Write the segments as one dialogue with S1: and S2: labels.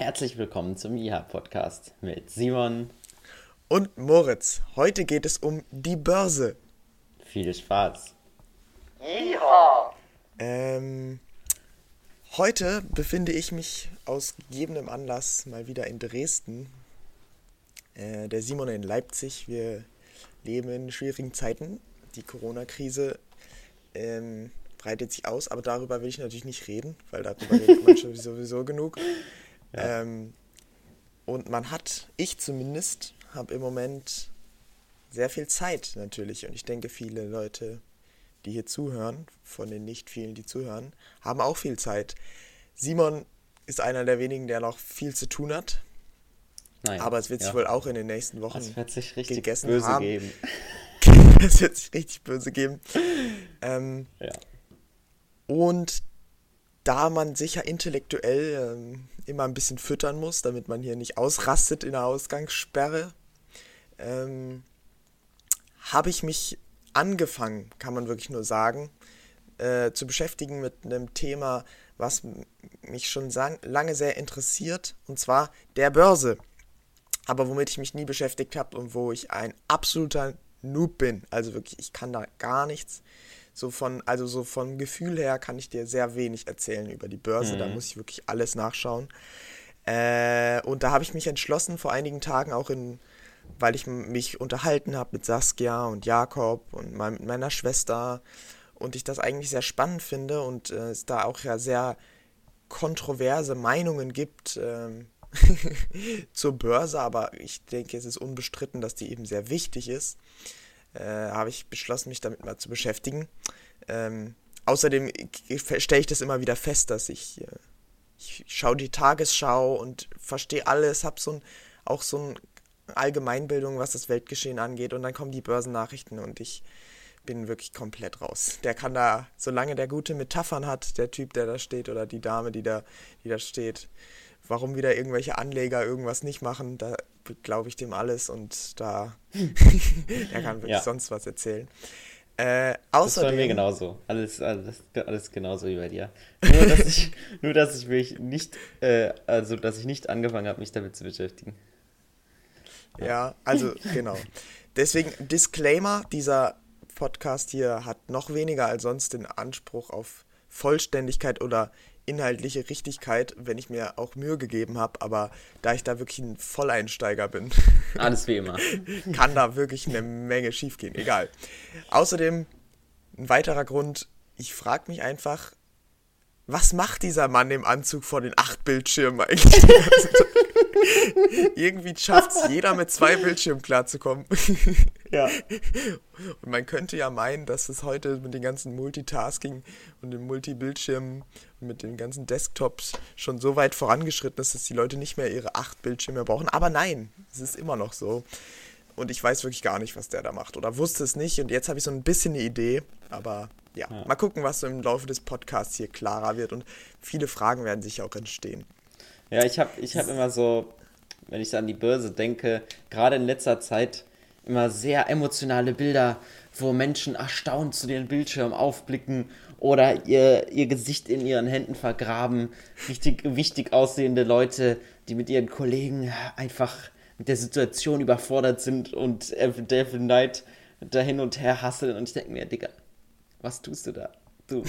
S1: Herzlich willkommen zum IHA-Podcast mit Simon
S2: und Moritz. Heute geht es um die Börse.
S1: Viel Spaß.
S2: IHA! Ähm, heute befinde ich mich aus gegebenem Anlass mal wieder in Dresden. Äh, der Simon in Leipzig. Wir leben in schwierigen Zeiten. Die Corona-Krise ähm, breitet sich aus, aber darüber will ich natürlich nicht reden, weil darüber redet man schon sowieso genug. Ja. Ähm, und man hat, ich zumindest, habe im Moment sehr viel Zeit natürlich. Und ich denke, viele Leute, die hier zuhören, von den nicht vielen, die zuhören, haben auch viel Zeit. Simon ist einer der wenigen, der noch viel zu tun hat. Nein, aber es wird ja. sich wohl auch in den nächsten Wochen
S1: das wird sich richtig gegessen böse haben. geben.
S2: es wird sich richtig böse geben. Ähm, ja. Und da man sicher intellektuell ähm, immer ein bisschen füttern muss, damit man hier nicht ausrastet in der Ausgangssperre, ähm, habe ich mich angefangen, kann man wirklich nur sagen, äh, zu beschäftigen mit einem Thema, was mich schon lange sehr interessiert, und zwar der Börse. Aber womit ich mich nie beschäftigt habe und wo ich ein absoluter Noob bin. Also wirklich, ich kann da gar nichts. So von, also so vom Gefühl her kann ich dir sehr wenig erzählen über die Börse. Mhm. Da muss ich wirklich alles nachschauen. Äh, und da habe ich mich entschlossen, vor einigen Tagen auch in, weil ich mich unterhalten habe mit Saskia und Jakob und mein, mit meiner Schwester und ich das eigentlich sehr spannend finde und äh, es da auch ja sehr kontroverse Meinungen gibt äh, zur Börse, aber ich denke, es ist unbestritten, dass die eben sehr wichtig ist äh, habe ich beschlossen, mich damit mal zu beschäftigen. Ähm, außerdem stelle ich das immer wieder fest, dass ich, äh, ich schaue die Tagesschau und verstehe alles, habe so ein, auch so eine Allgemeinbildung, was das Weltgeschehen angeht und dann kommen die Börsennachrichten und ich bin wirklich komplett raus. Der kann da, solange der gute Metaphern hat, der Typ, der da steht oder die Dame, die da, die da steht, warum wieder irgendwelche Anleger irgendwas nicht machen, da glaube ich dem alles und da er kann wirklich ja. sonst was erzählen.
S1: Äh, außerdem, das ist bei mir genauso. Alles, alles, alles genauso wie bei dir. Nur, dass ich, nur, dass ich mich nicht, äh, also, dass ich nicht angefangen habe, mich damit zu beschäftigen.
S2: Ja, also, genau. Deswegen, Disclaimer, dieser Podcast hier hat noch weniger als sonst den Anspruch auf Vollständigkeit oder inhaltliche Richtigkeit, wenn ich mir auch Mühe gegeben habe, aber da ich da wirklich ein Volleinsteiger bin,
S1: alles wie immer,
S2: kann da wirklich eine Menge schiefgehen. Egal. Außerdem ein weiterer Grund, ich frage mich einfach, was macht dieser Mann im Anzug vor den acht Bildschirmen eigentlich? Irgendwie schafft es jeder mit zwei Bildschirmen klarzukommen. ja. Und man könnte ja meinen, dass es heute mit den ganzen Multitasking und den Multibildschirmen und mit den ganzen Desktops schon so weit vorangeschritten ist, dass die Leute nicht mehr ihre acht Bildschirme brauchen. Aber nein, es ist immer noch so. Und ich weiß wirklich gar nicht, was der da macht. Oder wusste es nicht. Und jetzt habe ich so ein bisschen eine Idee. Aber ja, ja, mal gucken, was so im Laufe des Podcasts hier klarer wird. Und viele Fragen werden sich auch entstehen.
S1: Ja, ich habe ich hab immer so, wenn ich an die Börse denke, gerade in letzter Zeit immer sehr emotionale Bilder, wo Menschen erstaunt zu den Bildschirmen aufblicken oder ihr, ihr Gesicht in ihren Händen vergraben. Richtig wichtig aussehende Leute, die mit ihren Kollegen einfach mit der Situation überfordert sind und Every Day, Every Night da hin und her hasseln. Und ich denke mir, Digga, was tust du da? Du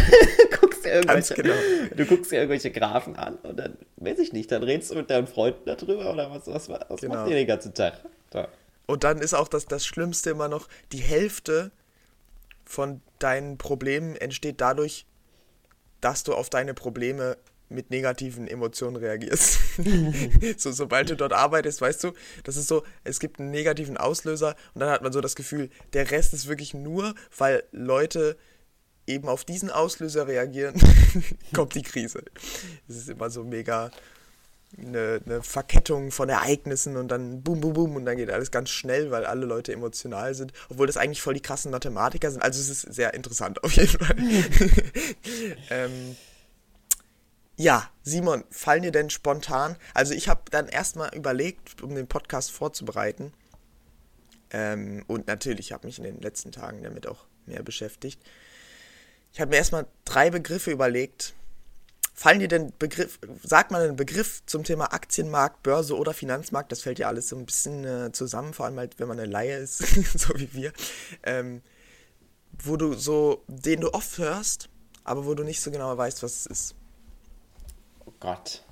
S1: guckst dir irgendwelche, genau. du guckst dir irgendwelche Graphen an und dann, weiß ich nicht, dann redest du mit deinen Freunden darüber oder was, was, was genau. macht ihr den ganzen Tag? Da.
S2: Und dann ist auch das, das Schlimmste immer noch, die Hälfte von deinen Problemen entsteht dadurch, dass du auf deine Probleme mit negativen Emotionen reagierst. so, sobald du dort arbeitest, weißt du, das ist so, es gibt einen negativen Auslöser und dann hat man so das Gefühl, der Rest ist wirklich nur, weil Leute eben auf diesen Auslöser reagieren, kommt die Krise. Es ist immer so mega eine, eine, Verkettung von Ereignissen und dann boom, boom, boom und dann geht alles ganz schnell, weil alle Leute emotional sind, obwohl das eigentlich voll die krassen Mathematiker sind. Also es ist sehr interessant auf jeden Fall. ähm, ja, Simon, fallen dir denn spontan? Also ich habe dann erstmal überlegt, um den Podcast vorzubereiten. Ähm, und natürlich habe mich in den letzten Tagen damit auch mehr beschäftigt. Ich habe mir erstmal drei Begriffe überlegt, fallen dir denn Begriff, sagt man einen Begriff zum Thema Aktienmarkt, Börse oder Finanzmarkt, das fällt ja alles so ein bisschen äh, zusammen, vor allem halt, wenn man eine Laie ist, so wie wir, ähm, wo du so, den du oft hörst, aber wo du nicht so genau weißt, was es ist.
S1: Oh Gott.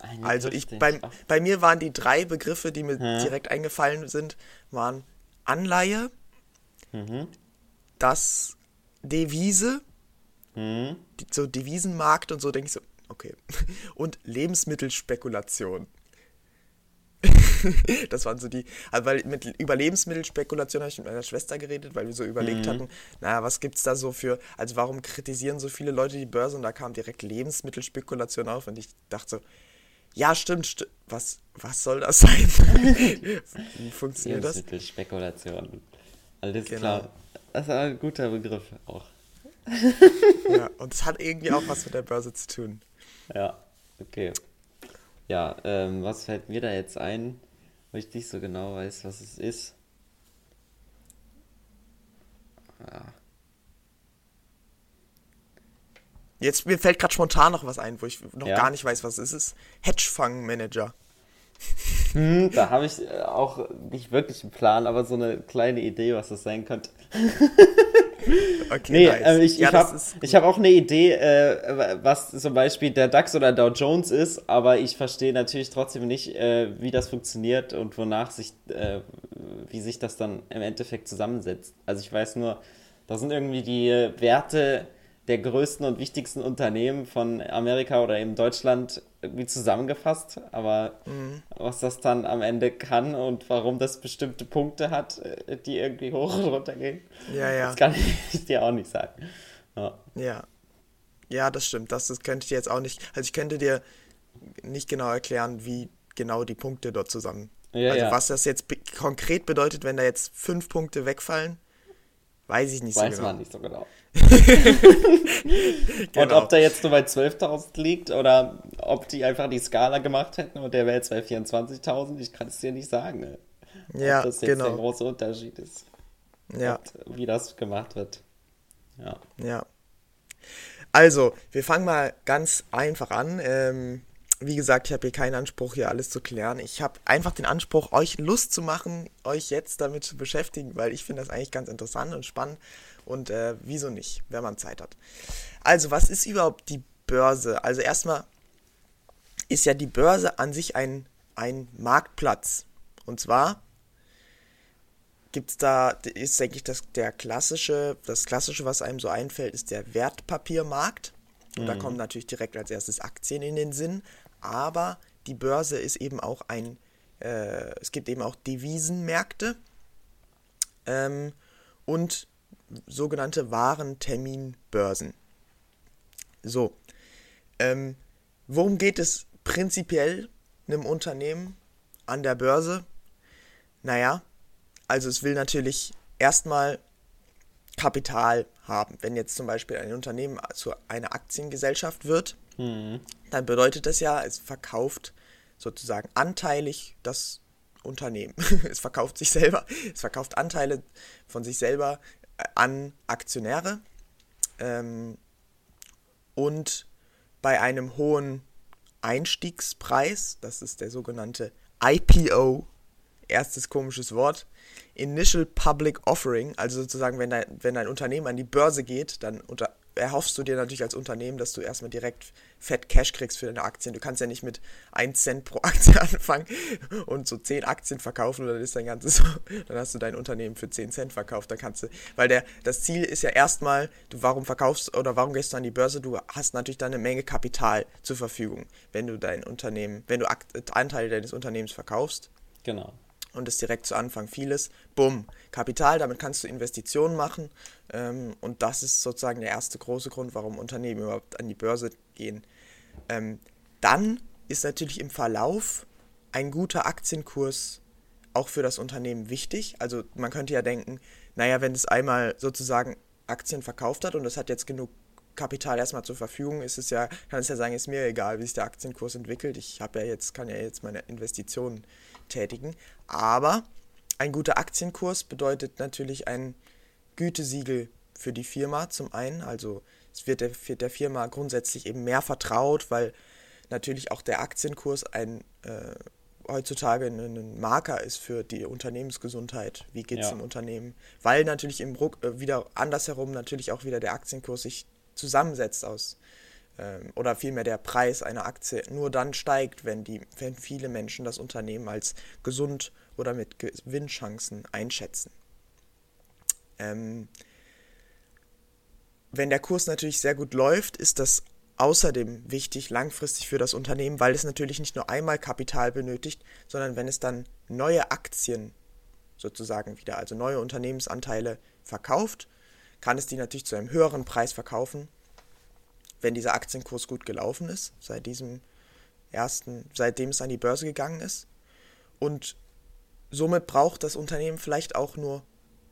S2: Eine also ich, bei, bei mir waren die drei Begriffe, die mir hm. direkt eingefallen sind, waren Anleihe, mhm. das Devise Mhm. So Devisenmarkt und so, denke ich so, okay. Und Lebensmittelspekulation. das waren so die, also weil mit über Lebensmittelspekulation habe ich mit meiner Schwester geredet, weil wir so überlegt mhm. hatten, naja, was gibt es da so für, also warum kritisieren so viele Leute die Börse und da kam direkt Lebensmittelspekulation auf und ich dachte so, ja, stimmt, sti was, was soll das sein? Wie
S1: funktioniert das? Lebensmittelspekulation. Alles genau. klar. Das ist ein guter Begriff auch.
S2: ja, und es hat irgendwie auch was mit der Börse zu tun.
S1: Ja, okay. Ja, ähm, was fällt mir da jetzt ein, wo ich nicht so genau weiß, was es ist?
S2: Ja. Jetzt mir fällt gerade spontan noch was ein, wo ich noch ja. gar nicht weiß, was es ist. Hedgefondsmanager.
S1: Hm, da habe ich äh, auch nicht wirklich einen Plan, aber so eine kleine Idee, was das sein könnte. Okay, nee, nice. äh, ich, ja, ich habe hab auch eine Idee, äh, was zum Beispiel der DAX oder Dow Jones ist, aber ich verstehe natürlich trotzdem nicht, äh, wie das funktioniert und wonach sich, äh, wie sich das dann im Endeffekt zusammensetzt. Also ich weiß nur, da sind irgendwie die Werte der größten und wichtigsten Unternehmen von Amerika oder eben Deutschland irgendwie zusammengefasst. Aber mhm. was das dann am Ende kann und warum das bestimmte Punkte hat, äh, die irgendwie hoch und runter gehen, ja, ja. das kann ich dir auch nicht sagen.
S2: Ja. Ja, ja das stimmt. Das, das könnte ich dir jetzt auch nicht. Also ich könnte dir nicht genau erklären, wie genau die Punkte dort zusammen. Ja, also was das jetzt konkret bedeutet, wenn da jetzt fünf Punkte wegfallen, weiß ich nicht
S1: weiß so genau. Weiß man nicht so genau. genau. Und ob der jetzt nur bei 12.000 liegt oder ob die einfach die Skala gemacht hätten und der wäre jetzt bei 24.000, ich kann es dir nicht sagen. Ne? Ja, ob das jetzt genau. der große Unterschied ist. Ja. Und wie das gemacht wird. Ja.
S2: Ja. Also, wir fangen mal ganz einfach an. Ähm, wie gesagt, ich habe hier keinen Anspruch, hier alles zu klären. Ich habe einfach den Anspruch, euch Lust zu machen, euch jetzt damit zu beschäftigen, weil ich finde das eigentlich ganz interessant und spannend. Und äh, wieso nicht, wenn man Zeit hat. Also, was ist überhaupt die Börse? Also erstmal ist ja die Börse an sich ein, ein Marktplatz. Und zwar gibt es da, ist, denke ich, das, der klassische, das klassische, was einem so einfällt, ist der Wertpapiermarkt. Und mhm. da kommen natürlich direkt als erstes Aktien in den Sinn. Aber die Börse ist eben auch ein, äh, es gibt eben auch Devisenmärkte. Ähm, und sogenannte Warenterminbörsen. So, ähm, worum geht es prinzipiell einem Unternehmen an der Börse? Naja, also es will natürlich erstmal Kapital haben. Wenn jetzt zum Beispiel ein Unternehmen zu einer Aktiengesellschaft wird, mhm. dann bedeutet das ja, es verkauft sozusagen anteilig das Unternehmen. es verkauft sich selber, es verkauft Anteile von sich selber an Aktionäre ähm, und bei einem hohen Einstiegspreis, das ist der sogenannte IPO, erstes komisches Wort, Initial Public Offering, also sozusagen, wenn, dein, wenn ein Unternehmen an die Börse geht, dann unter, erhoffst du dir natürlich als Unternehmen, dass du erstmal direkt fett Cash kriegst für deine Aktien. Du kannst ja nicht mit 1 Cent pro Aktie anfangen und so 10 Aktien verkaufen oder ist dein ganzes dann hast du dein Unternehmen für 10 Cent verkauft. Da kannst du, weil der, das Ziel ist ja erstmal, du warum verkaufst oder warum gehst du an die Börse? Du hast natürlich dann eine Menge Kapital zur Verfügung, wenn du dein Unternehmen, wenn du Anteile deines Unternehmens verkaufst.
S1: Genau
S2: und ist direkt zu Anfang vieles. Bumm, Kapital, damit kannst du Investitionen machen ähm, und das ist sozusagen der erste große Grund, warum Unternehmen überhaupt an die Börse gehen. Ähm, dann ist natürlich im Verlauf ein guter Aktienkurs auch für das Unternehmen wichtig. Also man könnte ja denken, naja, wenn es einmal sozusagen Aktien verkauft hat und es hat jetzt genug Kapital erstmal zur Verfügung, ist es ja, kann es ja sagen, ist mir egal, wie sich der Aktienkurs entwickelt. Ich habe ja jetzt, kann ja jetzt meine Investitionen tätigen. Aber ein guter Aktienkurs bedeutet natürlich ein Gütesiegel für die Firma zum einen. Also es wird der, wird der Firma grundsätzlich eben mehr vertraut, weil natürlich auch der Aktienkurs ein äh, heutzutage ein Marker ist für die Unternehmensgesundheit. Wie geht es ja. dem Unternehmen? Weil natürlich im Ruck, äh, wieder andersherum natürlich auch wieder der Aktienkurs sich zusammensetzt aus ähm, oder vielmehr der Preis einer Aktie nur dann steigt, wenn die, wenn viele Menschen das Unternehmen als gesund oder mit Gewinnchancen einschätzen. Ähm, wenn der Kurs natürlich sehr gut läuft, ist das außerdem wichtig langfristig für das Unternehmen, weil es natürlich nicht nur einmal Kapital benötigt, sondern wenn es dann neue Aktien sozusagen wieder, also neue Unternehmensanteile verkauft, kann es die natürlich zu einem höheren Preis verkaufen, wenn dieser Aktienkurs gut gelaufen ist, seit diesem ersten, seitdem es an die Börse gegangen ist. Und somit braucht das Unternehmen vielleicht auch nur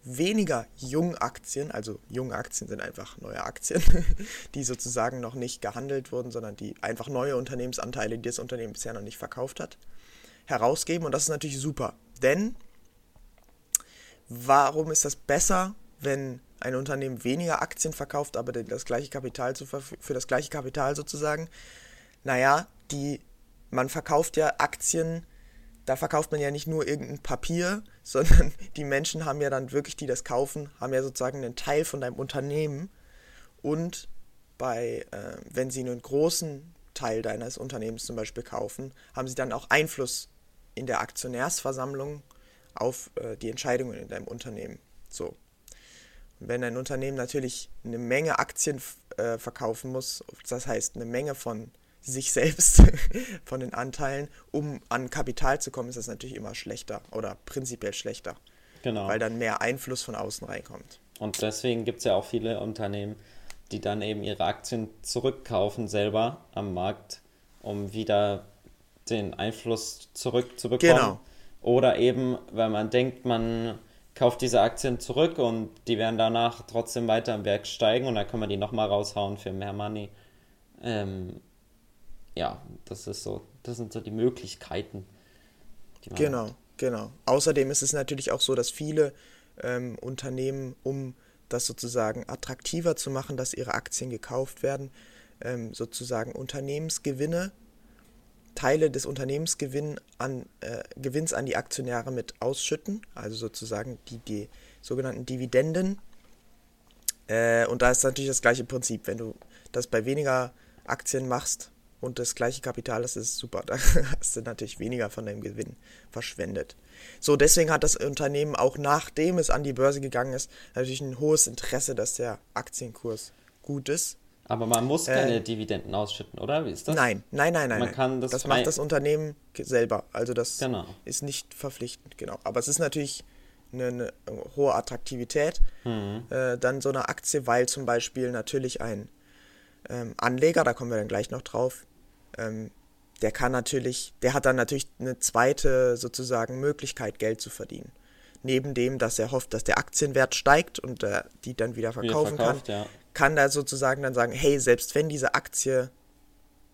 S2: weniger Jungaktien, also junge Aktien sind einfach neue Aktien, die sozusagen noch nicht gehandelt wurden, sondern die einfach neue Unternehmensanteile, die das Unternehmen bisher noch nicht verkauft hat, herausgeben. Und das ist natürlich super. Denn warum ist das besser, wenn ein Unternehmen weniger Aktien verkauft, aber das gleiche Kapital zu, für das gleiche Kapital sozusagen? Naja, die, man verkauft ja Aktien da verkauft man ja nicht nur irgendein Papier, sondern die Menschen haben ja dann wirklich, die das kaufen, haben ja sozusagen einen Teil von deinem Unternehmen. Und bei, äh, wenn sie einen großen Teil deines Unternehmens zum Beispiel kaufen, haben sie dann auch Einfluss in der Aktionärsversammlung auf äh, die Entscheidungen in deinem Unternehmen. So. Wenn ein Unternehmen natürlich eine Menge Aktien äh, verkaufen muss, das heißt eine Menge von sich selbst von den Anteilen, um an Kapital zu kommen, ist das natürlich immer schlechter oder prinzipiell schlechter. Genau. Weil dann mehr Einfluss von außen reinkommt.
S1: Und deswegen gibt es ja auch viele Unternehmen, die dann eben ihre Aktien zurückkaufen selber am Markt, um wieder den Einfluss zurückzubekommen. Genau. Oder eben, weil man denkt, man kauft diese Aktien zurück und die werden danach trotzdem weiter im Werk steigen und dann kann man die nochmal raushauen für mehr Money. Ähm, ja, das ist so, das sind so die Möglichkeiten.
S2: Die genau, hat. genau. Außerdem ist es natürlich auch so, dass viele ähm, Unternehmen, um das sozusagen attraktiver zu machen, dass ihre Aktien gekauft werden, ähm, sozusagen Unternehmensgewinne, Teile des Unternehmensgewinns an, äh, Gewinns an die Aktionäre mit ausschütten, also sozusagen die, die sogenannten Dividenden. Äh, und da ist natürlich das gleiche Prinzip. Wenn du das bei weniger Aktien machst, und das gleiche Kapital das ist super. Da hast du natürlich weniger von deinem Gewinn verschwendet. So, deswegen hat das Unternehmen auch nachdem es an die Börse gegangen ist, natürlich ein hohes Interesse, dass der Aktienkurs gut ist.
S1: Aber man muss keine äh, Dividenden ausschütten, oder? Wie ist das?
S2: Nein, nein, nein, nein.
S1: Man kann das,
S2: das macht das Unternehmen selber. Also das genau. ist nicht verpflichtend, genau. Aber es ist natürlich eine, eine hohe Attraktivität mhm. äh, dann so eine Aktie, weil zum Beispiel natürlich ein ähm, Anleger, da kommen wir dann gleich noch drauf, ähm, der kann natürlich, der hat dann natürlich eine zweite sozusagen Möglichkeit, Geld zu verdienen. Neben dem, dass er hofft, dass der Aktienwert steigt und äh, die dann wieder verkaufen wieder verkauft, kann, ja. Kann er sozusagen dann sagen, hey, selbst wenn diese Aktie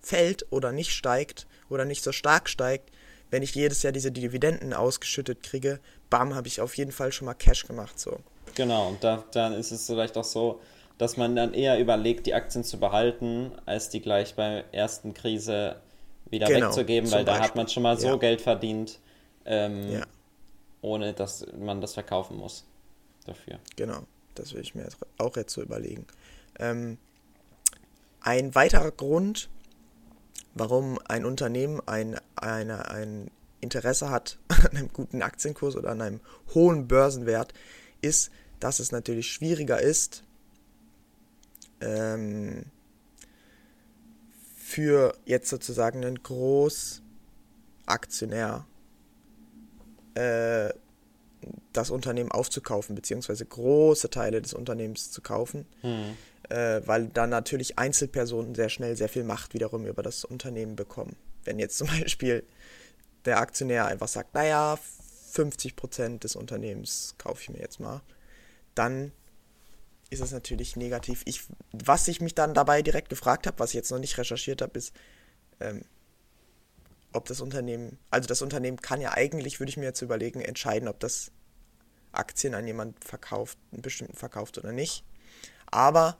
S2: fällt oder nicht steigt oder nicht so stark steigt, wenn ich jedes Jahr diese Dividenden ausgeschüttet kriege, bam, habe ich auf jeden Fall schon mal Cash gemacht. So.
S1: Genau, und da, dann ist es vielleicht auch so, dass man dann eher überlegt, die Aktien zu behalten, als die gleich bei ersten Krise wieder genau, wegzugeben, weil da hat man schon mal so ja. Geld verdient, ähm, ja. ohne dass man das verkaufen muss dafür.
S2: Genau, das will ich mir auch jetzt so überlegen. Ähm, ein weiterer Grund, warum ein Unternehmen ein, eine, ein Interesse hat an einem guten Aktienkurs oder an einem hohen Börsenwert, ist, dass es natürlich schwieriger ist, ähm, für jetzt sozusagen einen Großaktionär äh, das Unternehmen aufzukaufen, beziehungsweise große Teile des Unternehmens zu kaufen, hm. Äh, weil dann natürlich Einzelpersonen sehr schnell sehr viel Macht wiederum über das Unternehmen bekommen. Wenn jetzt zum Beispiel der Aktionär einfach sagt, naja, 50% des Unternehmens kaufe ich mir jetzt mal, dann ist es natürlich negativ. Ich, was ich mich dann dabei direkt gefragt habe, was ich jetzt noch nicht recherchiert habe, ist, ähm, ob das Unternehmen, also das Unternehmen kann ja eigentlich, würde ich mir jetzt überlegen, entscheiden, ob das Aktien an jemand verkauft, einen bestimmten verkauft oder nicht. Aber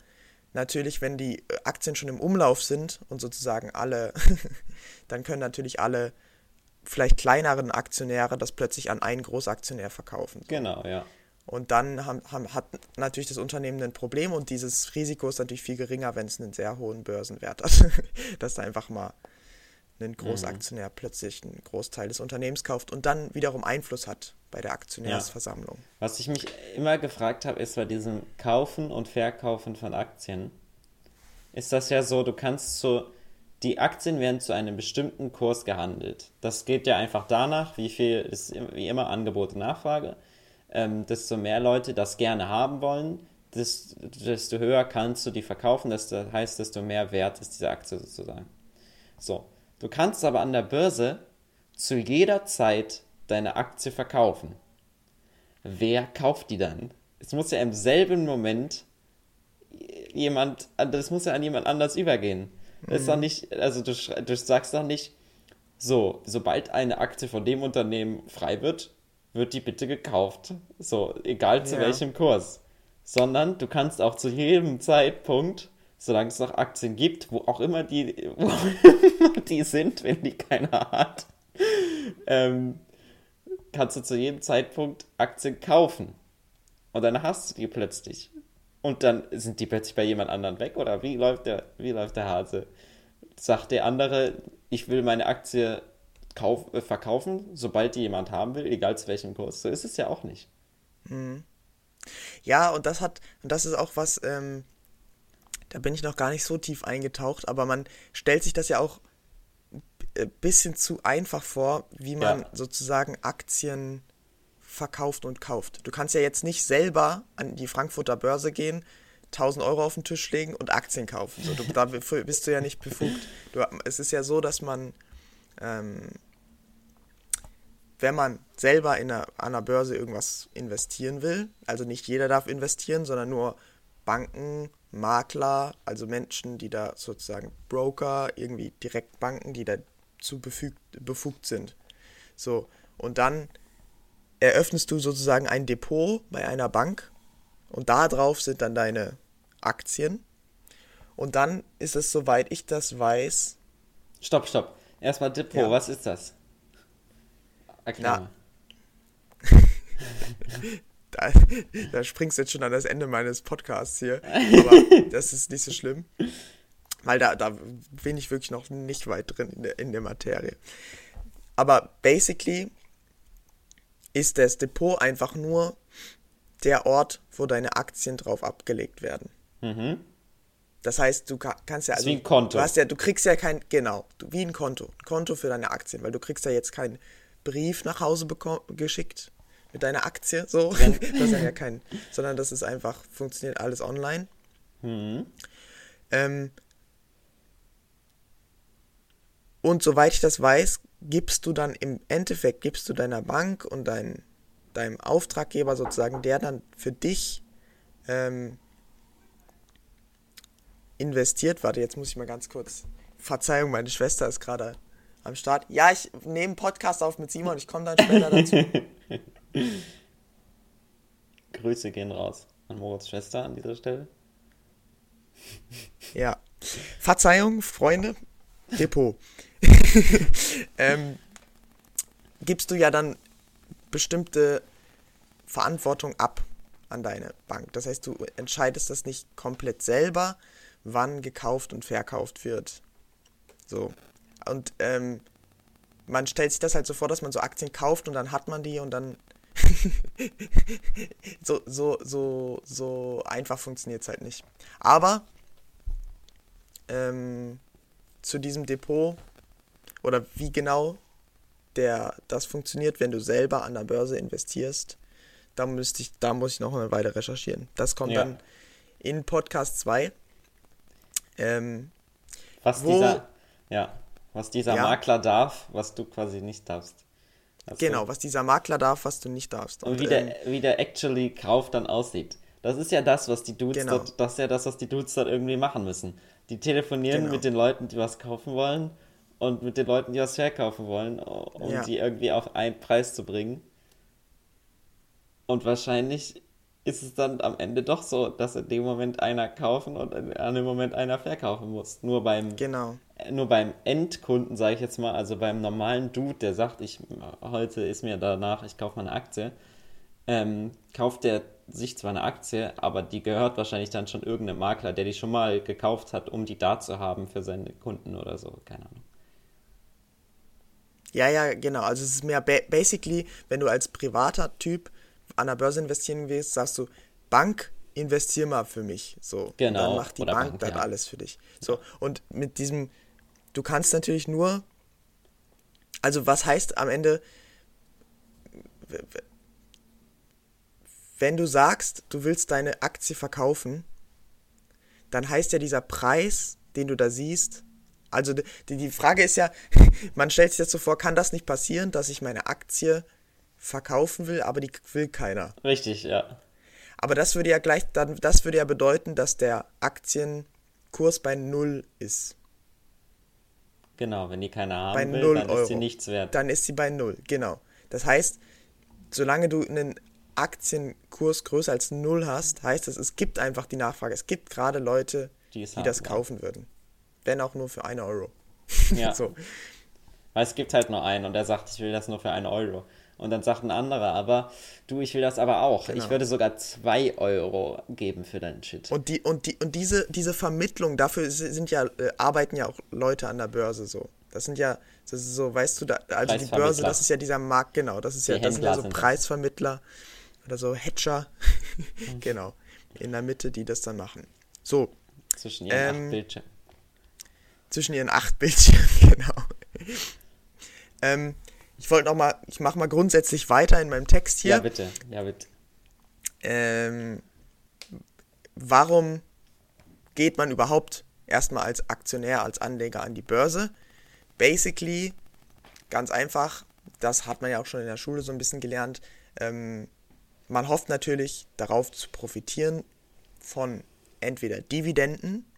S2: natürlich, wenn die äh, Aktien schon im Umlauf sind und sozusagen alle, dann können natürlich alle vielleicht kleineren Aktionäre das plötzlich an einen Großaktionär verkaufen.
S1: Genau, ja.
S2: Und dann haben, haben, hat natürlich das Unternehmen ein Problem und dieses Risiko ist natürlich viel geringer, wenn es einen sehr hohen Börsenwert hat. Dass da einfach mal ein Großaktionär mhm. plötzlich einen Großteil des Unternehmens kauft und dann wiederum Einfluss hat bei der Aktionärsversammlung. Ja.
S1: Was ich mich immer gefragt habe, ist bei diesem Kaufen und Verkaufen von Aktien, ist das ja so, du kannst so, die Aktien werden zu einem bestimmten Kurs gehandelt. Das geht ja einfach danach, wie viel ist wie immer Angebot und Nachfrage. Ähm, desto mehr Leute das gerne haben wollen, desto höher kannst du die verkaufen, das heißt, desto mehr wert ist diese Aktie sozusagen. So, du kannst aber an der Börse zu jeder Zeit deine Aktie verkaufen. Wer kauft die dann? Es muss ja im selben Moment jemand, das muss ja an jemand anders übergehen. Das ist doch mhm. nicht, also du, du sagst doch nicht, so, sobald eine Aktie von dem Unternehmen frei wird, wird die bitte gekauft. So, egal zu ja. welchem Kurs. Sondern du kannst auch zu jedem Zeitpunkt, solange es noch Aktien gibt, wo auch immer die, wo die sind, wenn die keiner hat, ähm, kannst du zu jedem Zeitpunkt Aktien kaufen. Und dann hast du die plötzlich. Und dann sind die plötzlich bei jemand anderem weg oder wie läuft der, wie läuft der Hase? Sagt der andere, ich will meine Aktie kauf, äh, verkaufen, sobald die jemand haben will, egal zu welchem Kurs. So ist es ja auch nicht.
S2: Mhm. Ja, und das hat, und das ist auch was, ähm, da bin ich noch gar nicht so tief eingetaucht, aber man stellt sich das ja auch ein bisschen zu einfach vor, wie man ja. sozusagen Aktien verkauft und kauft. Du kannst ja jetzt nicht selber an die Frankfurter Börse gehen, 1000 Euro auf den Tisch legen und Aktien kaufen. So, du, da bist du ja nicht befugt. Du, es ist ja so, dass man, ähm, wenn man selber in einer, an einer Börse irgendwas investieren will, also nicht jeder darf investieren, sondern nur Banken, Makler, also Menschen, die da sozusagen Broker, irgendwie Direktbanken, die dazu befugt, befugt sind. So, und dann eröffnest du sozusagen ein Depot bei einer Bank und da drauf sind dann deine Aktien. Und dann ist es, soweit ich das weiß.
S1: Stopp, stopp. Erstmal Depot, ja. was ist das?
S2: Erklär da, da springst du jetzt schon an das Ende meines Podcasts hier. Aber das ist nicht so schlimm. Weil da, da bin ich wirklich noch nicht weit drin in der, in der Materie. Aber basically ist das Depot einfach nur der Ort, wo deine Aktien drauf abgelegt werden. Mhm. Das heißt, du kannst ja also.
S1: wie ein Konto.
S2: Du, hast ja, du kriegst ja kein, genau, du, wie ein Konto. Ein Konto für deine Aktien, weil du kriegst ja jetzt keinen Brief nach Hause geschickt mit deiner Aktie, so. das ist ja kein, sondern das ist einfach, funktioniert alles online. Mhm. Ähm, und soweit ich das weiß, gibst du dann im Endeffekt, gibst du deiner Bank und dein, deinem Auftraggeber sozusagen, der dann für dich ähm, investiert. Warte, jetzt muss ich mal ganz kurz. Verzeihung, meine Schwester ist gerade am Start. Ja, ich nehme einen Podcast auf mit Simon, ich komme dann später dazu.
S1: Grüße gehen raus an Moritz Schwester an dieser Stelle.
S2: Ja. Verzeihung, Freunde. Depot. ähm, gibst du ja dann bestimmte Verantwortung ab an deine Bank. Das heißt, du entscheidest das nicht komplett selber, wann gekauft und verkauft wird. So. Und ähm, man stellt sich das halt so vor, dass man so Aktien kauft und dann hat man die und dann so, so, so, so einfach funktioniert es halt nicht. Aber ähm, zu diesem Depot oder wie genau der, das funktioniert, wenn du selber an der Börse investierst, da, müsste ich, da muss ich noch eine Weile recherchieren. Das kommt ja. dann in Podcast 2. Ähm,
S1: was wo, dieser, ja, was dieser ja, Makler darf, was du quasi nicht darfst.
S2: Also, genau, was dieser Makler darf, was du nicht darfst.
S1: Und, und wie, der, ähm, wie der actually Kauf dann aussieht. Das ist ja das, was die Dudes genau. dort, das ist ja das, was die Dudes dort irgendwie machen müssen. Die telefonieren genau. mit den Leuten, die was kaufen wollen und mit den Leuten, die was verkaufen wollen, um ja. die irgendwie auf einen Preis zu bringen. Und wahrscheinlich ist es dann am Ende doch so, dass in dem Moment einer kaufen und an dem Moment einer verkaufen muss. Nur beim,
S2: genau.
S1: nur beim Endkunden, sage ich jetzt mal, also beim normalen Dude, der sagt, ich heute ist mir danach, ich kaufe mal eine Aktie, ähm, kauft der sich zwar eine Aktie, aber die gehört wahrscheinlich dann schon irgendeinem Makler, der die schon mal gekauft hat, um die da zu haben für seine Kunden oder so, keine Ahnung.
S2: Ja, ja, genau. Also es ist mehr ba basically, wenn du als privater Typ an der Börse investieren willst, sagst du, Bank, investier mal für mich. So. Genau. Und dann macht die Bank, Bank dann ja. alles für dich. So. Und mit diesem, du kannst natürlich nur, also was heißt am Ende, wenn du sagst, du willst deine Aktie verkaufen, dann heißt ja dieser Preis, den du da siehst, also die, die Frage ist ja, man stellt sich jetzt so vor, kann das nicht passieren, dass ich meine Aktie verkaufen will, aber die will keiner.
S1: Richtig, ja.
S2: Aber das würde ja gleich, dann, das würde ja bedeuten, dass der Aktienkurs bei null ist.
S1: Genau, wenn die keiner haben bei will, dann Euro. ist sie nichts wert.
S2: Dann ist sie bei null, genau. Das heißt, solange du einen Aktienkurs größer als null hast, heißt das, es gibt einfach die Nachfrage. Es gibt gerade Leute, die, die haben, das kaufen ja. würden. Wenn auch nur für eine Euro.
S1: Ja. so. Weil es gibt halt nur einen und der sagt, ich will das nur für einen Euro. Und dann sagt ein anderer, aber du, ich will das aber auch. Genau. Ich würde sogar zwei Euro geben für deinen Shit.
S2: Und die, und die, und diese, diese Vermittlung, dafür sind ja, äh, arbeiten ja auch Leute an der Börse so. Das sind ja, das ist so, weißt du, da, also die Börse, das ist ja dieser Markt, genau, das ist ja, das sind ja so Preisvermittler oder so Hedger, genau, in der Mitte, die das dann machen. So.
S1: Zwischen ihren ähm, acht Bildschirmen.
S2: Zwischen ihren acht Bildschirmen, genau. ähm, ich wollte noch mal, ich mache mal grundsätzlich weiter in meinem Text hier.
S1: Ja, bitte, ja, bitte.
S2: Ähm, warum geht man überhaupt erstmal als Aktionär, als Anleger an die Börse? Basically, ganz einfach, das hat man ja auch schon in der Schule so ein bisschen gelernt, ähm, man hofft natürlich darauf zu profitieren von entweder Dividenden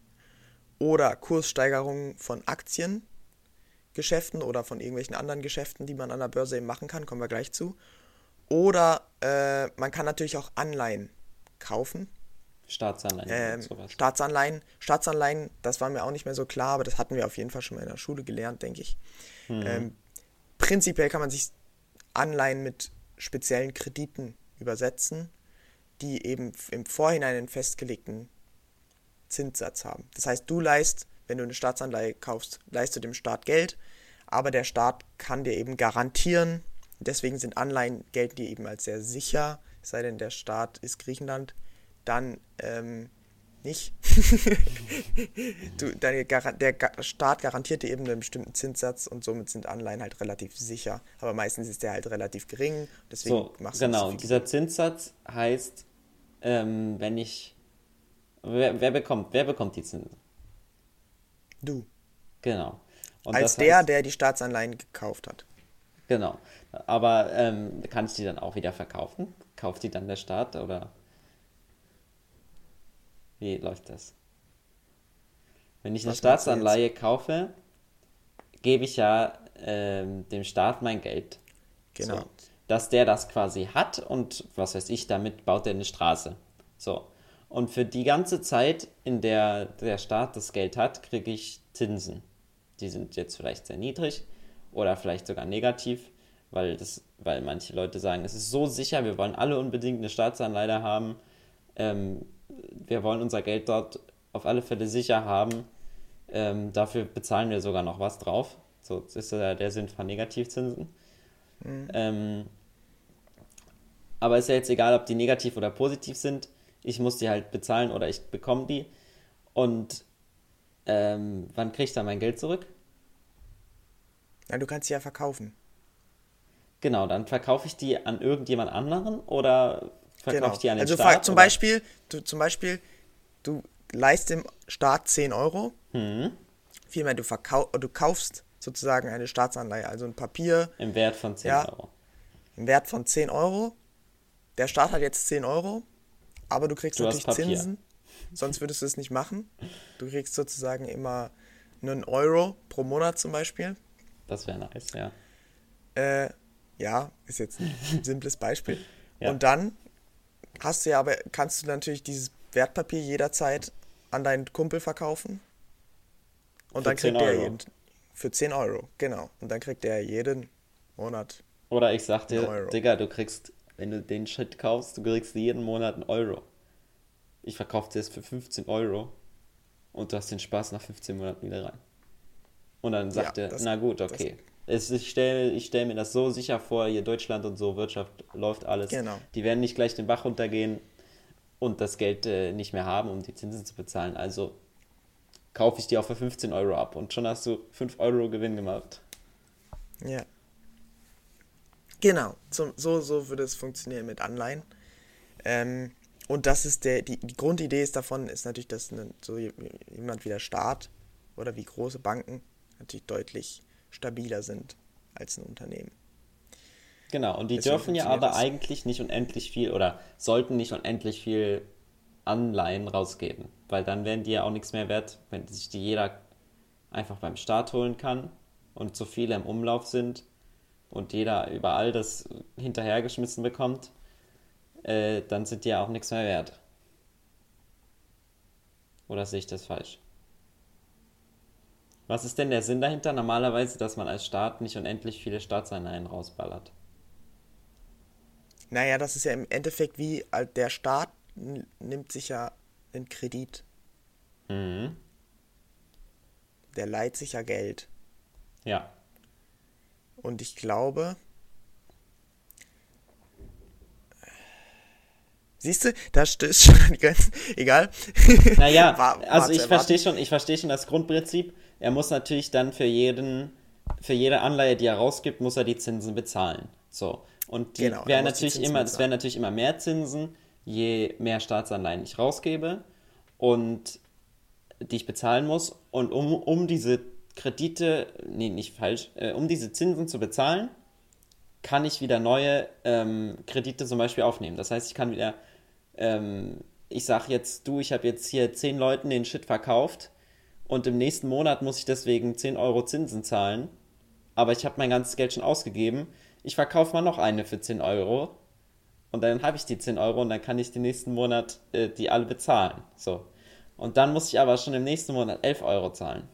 S2: oder Kurssteigerungen von Aktien Geschäften oder von irgendwelchen anderen Geschäften, die man an der Börse eben machen kann, kommen wir gleich zu. Oder äh, man kann natürlich auch Anleihen kaufen.
S1: Staatsanleihen.
S2: Ähm, sowas. Staatsanleihen. Staatsanleihen, das war mir auch nicht mehr so klar, aber das hatten wir auf jeden Fall schon mal in der Schule gelernt, denke ich. Mhm. Ähm, prinzipiell kann man sich Anleihen mit speziellen Krediten übersetzen, die eben im Vorhinein einen festgelegten Zinssatz haben. Das heißt, du leist wenn du eine Staatsanleihe kaufst, leist du dem Staat Geld, aber der Staat kann dir eben garantieren, deswegen sind Anleihen, gelten die eben als sehr sicher, es sei denn, der Staat ist Griechenland, dann ähm, nicht. du, deine, der Staat garantiert dir eben einen bestimmten Zinssatz und somit sind Anleihen halt relativ sicher. Aber meistens ist der halt relativ gering. Deswegen
S1: so, machst du genau, so dieser Zinssatz heißt, ähm, wenn ich. Wer, wer, bekommt, wer bekommt die Zinsen?
S2: Du.
S1: Genau.
S2: Und Als der, heißt, der die Staatsanleihen gekauft hat.
S1: Genau. Aber ähm, kann ich die dann auch wieder verkaufen? Kauft die dann der Staat oder wie läuft das? Wenn ich eine Staatsanleihe kaufe, gebe ich ja ähm, dem Staat mein Geld.
S2: Genau.
S1: So, dass der das quasi hat und was weiß ich, damit baut er eine Straße. So. Und für die ganze Zeit, in der der Staat das Geld hat, kriege ich Zinsen. Die sind jetzt vielleicht sehr niedrig oder vielleicht sogar negativ, weil, das, weil manche Leute sagen, es ist so sicher, wir wollen alle unbedingt eine Staatsanleihe haben. Ähm, wir wollen unser Geld dort auf alle Fälle sicher haben. Ähm, dafür bezahlen wir sogar noch was drauf. So das ist ja der Sinn von Negativzinsen. Mhm. Ähm, aber ist ja jetzt egal, ob die negativ oder positiv sind ich muss die halt bezahlen oder ich bekomme die. Und ähm, wann kriege ich dann mein Geld zurück?
S2: Ja, du kannst sie ja verkaufen.
S1: Genau, dann verkaufe ich die an irgendjemand anderen oder verkaufe genau. ich die an den
S2: also
S1: Staat?
S2: Also zum Beispiel, du, zum Beispiel, du leist dem Staat 10 Euro.
S1: Hm.
S2: Vielmehr, du, verkau du kaufst sozusagen eine Staatsanleihe, also ein Papier.
S1: Im Wert von 10 ja, Euro.
S2: Im Wert von 10 Euro. Der Staat hat jetzt 10 Euro aber du kriegst du natürlich Zinsen, sonst würdest du es nicht machen. Du kriegst sozusagen immer einen Euro pro Monat zum Beispiel.
S1: Das wäre nice, ja.
S2: Äh, ja, ist jetzt ein simples Beispiel. Ja. Und dann hast du ja aber, kannst du natürlich dieses Wertpapier jederzeit an deinen Kumpel verkaufen. Und für dann kriegt der jeden, für 10 Euro, genau. Und dann kriegt der jeden Monat.
S1: Oder ich sag dir, Digga, du kriegst, wenn du den Shit kaufst, du kriegst jeden Monat einen Euro. Ich verkaufe dir das für 15 Euro und du hast den Spaß nach 15 Monaten wieder rein. Und dann sagt ja, er, na gut, okay. Es, ich stelle ich stell mir das so sicher vor, hier Deutschland und so, Wirtschaft läuft alles. Genau. Die werden nicht gleich den Bach runtergehen und das Geld äh, nicht mehr haben, um die Zinsen zu bezahlen. Also kaufe ich die auch für 15 Euro ab und schon hast du 5 Euro Gewinn gemacht.
S2: Ja. Genau, so, so, so würde es funktionieren mit Anleihen. Ähm, und das ist der, die, die Grundidee ist davon, ist natürlich, dass eine, so jemand wie der Staat oder wie große Banken natürlich deutlich stabiler sind als ein Unternehmen.
S1: Genau, und die Deswegen dürfen ja aber das. eigentlich nicht unendlich viel oder sollten nicht unendlich viel Anleihen rausgeben, weil dann werden die ja auch nichts mehr wert, wenn sich die jeder einfach beim Staat holen kann und so viele im Umlauf sind und jeder überall das hinterhergeschmissen bekommt, äh, dann sind die ja auch nichts mehr wert. Oder sehe ich das falsch? Was ist denn der Sinn dahinter? Normalerweise, dass man als Staat nicht unendlich viele Staatseinheiten rausballert.
S2: Naja, das ist ja im Endeffekt wie der Staat nimmt sich ja einen Kredit. Mhm. Der leiht sich ja Geld.
S1: Ja.
S2: Und ich glaube, Siehst du, da stößt schon die Grenzen. Egal.
S1: Naja, war, also ich verstehe schon, ich verstehe schon das Grundprinzip. Er muss natürlich dann für jeden, für jede Anleihe, die er rausgibt, muss er die Zinsen bezahlen. So. Und die genau, wären natürlich immer, es wären natürlich immer mehr Zinsen, je mehr Staatsanleihen ich rausgebe und die ich bezahlen muss. Und um, um diese Kredite, nee, nicht falsch, äh, um diese Zinsen zu bezahlen, kann ich wieder neue ähm, Kredite zum Beispiel aufnehmen. Das heißt, ich kann wieder ähm, ich sage jetzt, du, ich habe jetzt hier zehn Leuten den Shit verkauft und im nächsten Monat muss ich deswegen 10 Euro Zinsen zahlen, aber ich habe mein ganzes Geld schon ausgegeben. Ich verkaufe mal noch eine für 10 Euro und dann habe ich die 10 Euro und dann kann ich den nächsten Monat äh, die alle bezahlen. So. Und dann muss ich aber schon im nächsten Monat 11 Euro zahlen.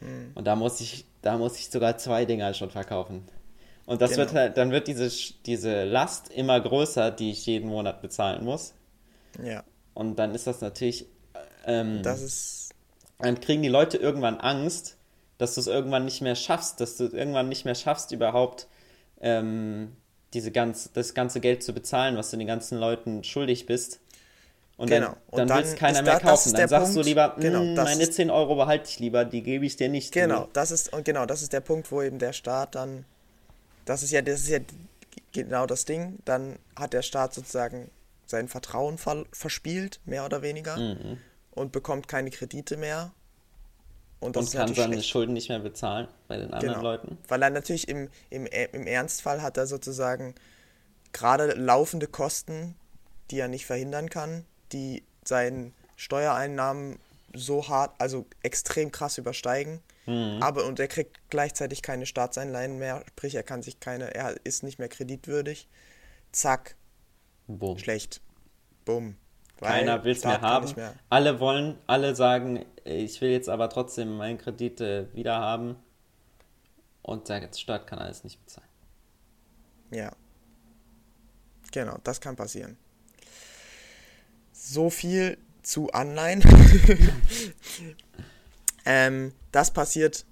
S1: Hm. Und da muss ich, da muss ich sogar zwei Dinger schon verkaufen. Und das genau. wird halt, dann wird diese, diese Last immer größer, die ich jeden Monat bezahlen muss.
S2: Ja.
S1: Und dann ist das natürlich. Ähm,
S2: das ist.
S1: Dann kriegen die Leute irgendwann Angst, dass du es irgendwann nicht mehr schaffst, dass du irgendwann nicht mehr schaffst, überhaupt ähm, diese ganz, das ganze Geld zu bezahlen, was du den ganzen Leuten schuldig bist. Und genau. dann, dann, will es keiner mehr da, kaufen. Dann sagst Punkt, du lieber, genau, hm, meine 10 Euro behalte ich lieber, die gebe ich dir nicht.
S2: Genau, das ist, und genau, das ist der Punkt, wo eben der Staat dann das ist ja, das ist ja genau das Ding. Dann hat der Staat sozusagen sein Vertrauen ver verspielt, mehr oder weniger, mhm. und bekommt keine Kredite mehr.
S1: Und, und kann seine schlecht. Schulden nicht mehr bezahlen bei den anderen genau. Leuten.
S2: Weil er natürlich im, im, im Ernstfall hat er sozusagen gerade laufende Kosten, die er nicht verhindern kann, die seinen Steuereinnahmen so hart, also extrem krass übersteigen, Mhm. Aber und er kriegt gleichzeitig keine Staatseinleihen mehr, sprich er kann sich keine, er ist nicht mehr kreditwürdig. Zack. Boom. Schlecht. Bumm.
S1: Keiner will es mehr haben. Mehr. Alle wollen, alle sagen, ich will jetzt aber trotzdem meinen Kredit äh, wieder haben. Und der Staat kann alles nicht bezahlen.
S2: Ja. Genau, das kann passieren. So viel zu Anleihen. Ähm, das passiert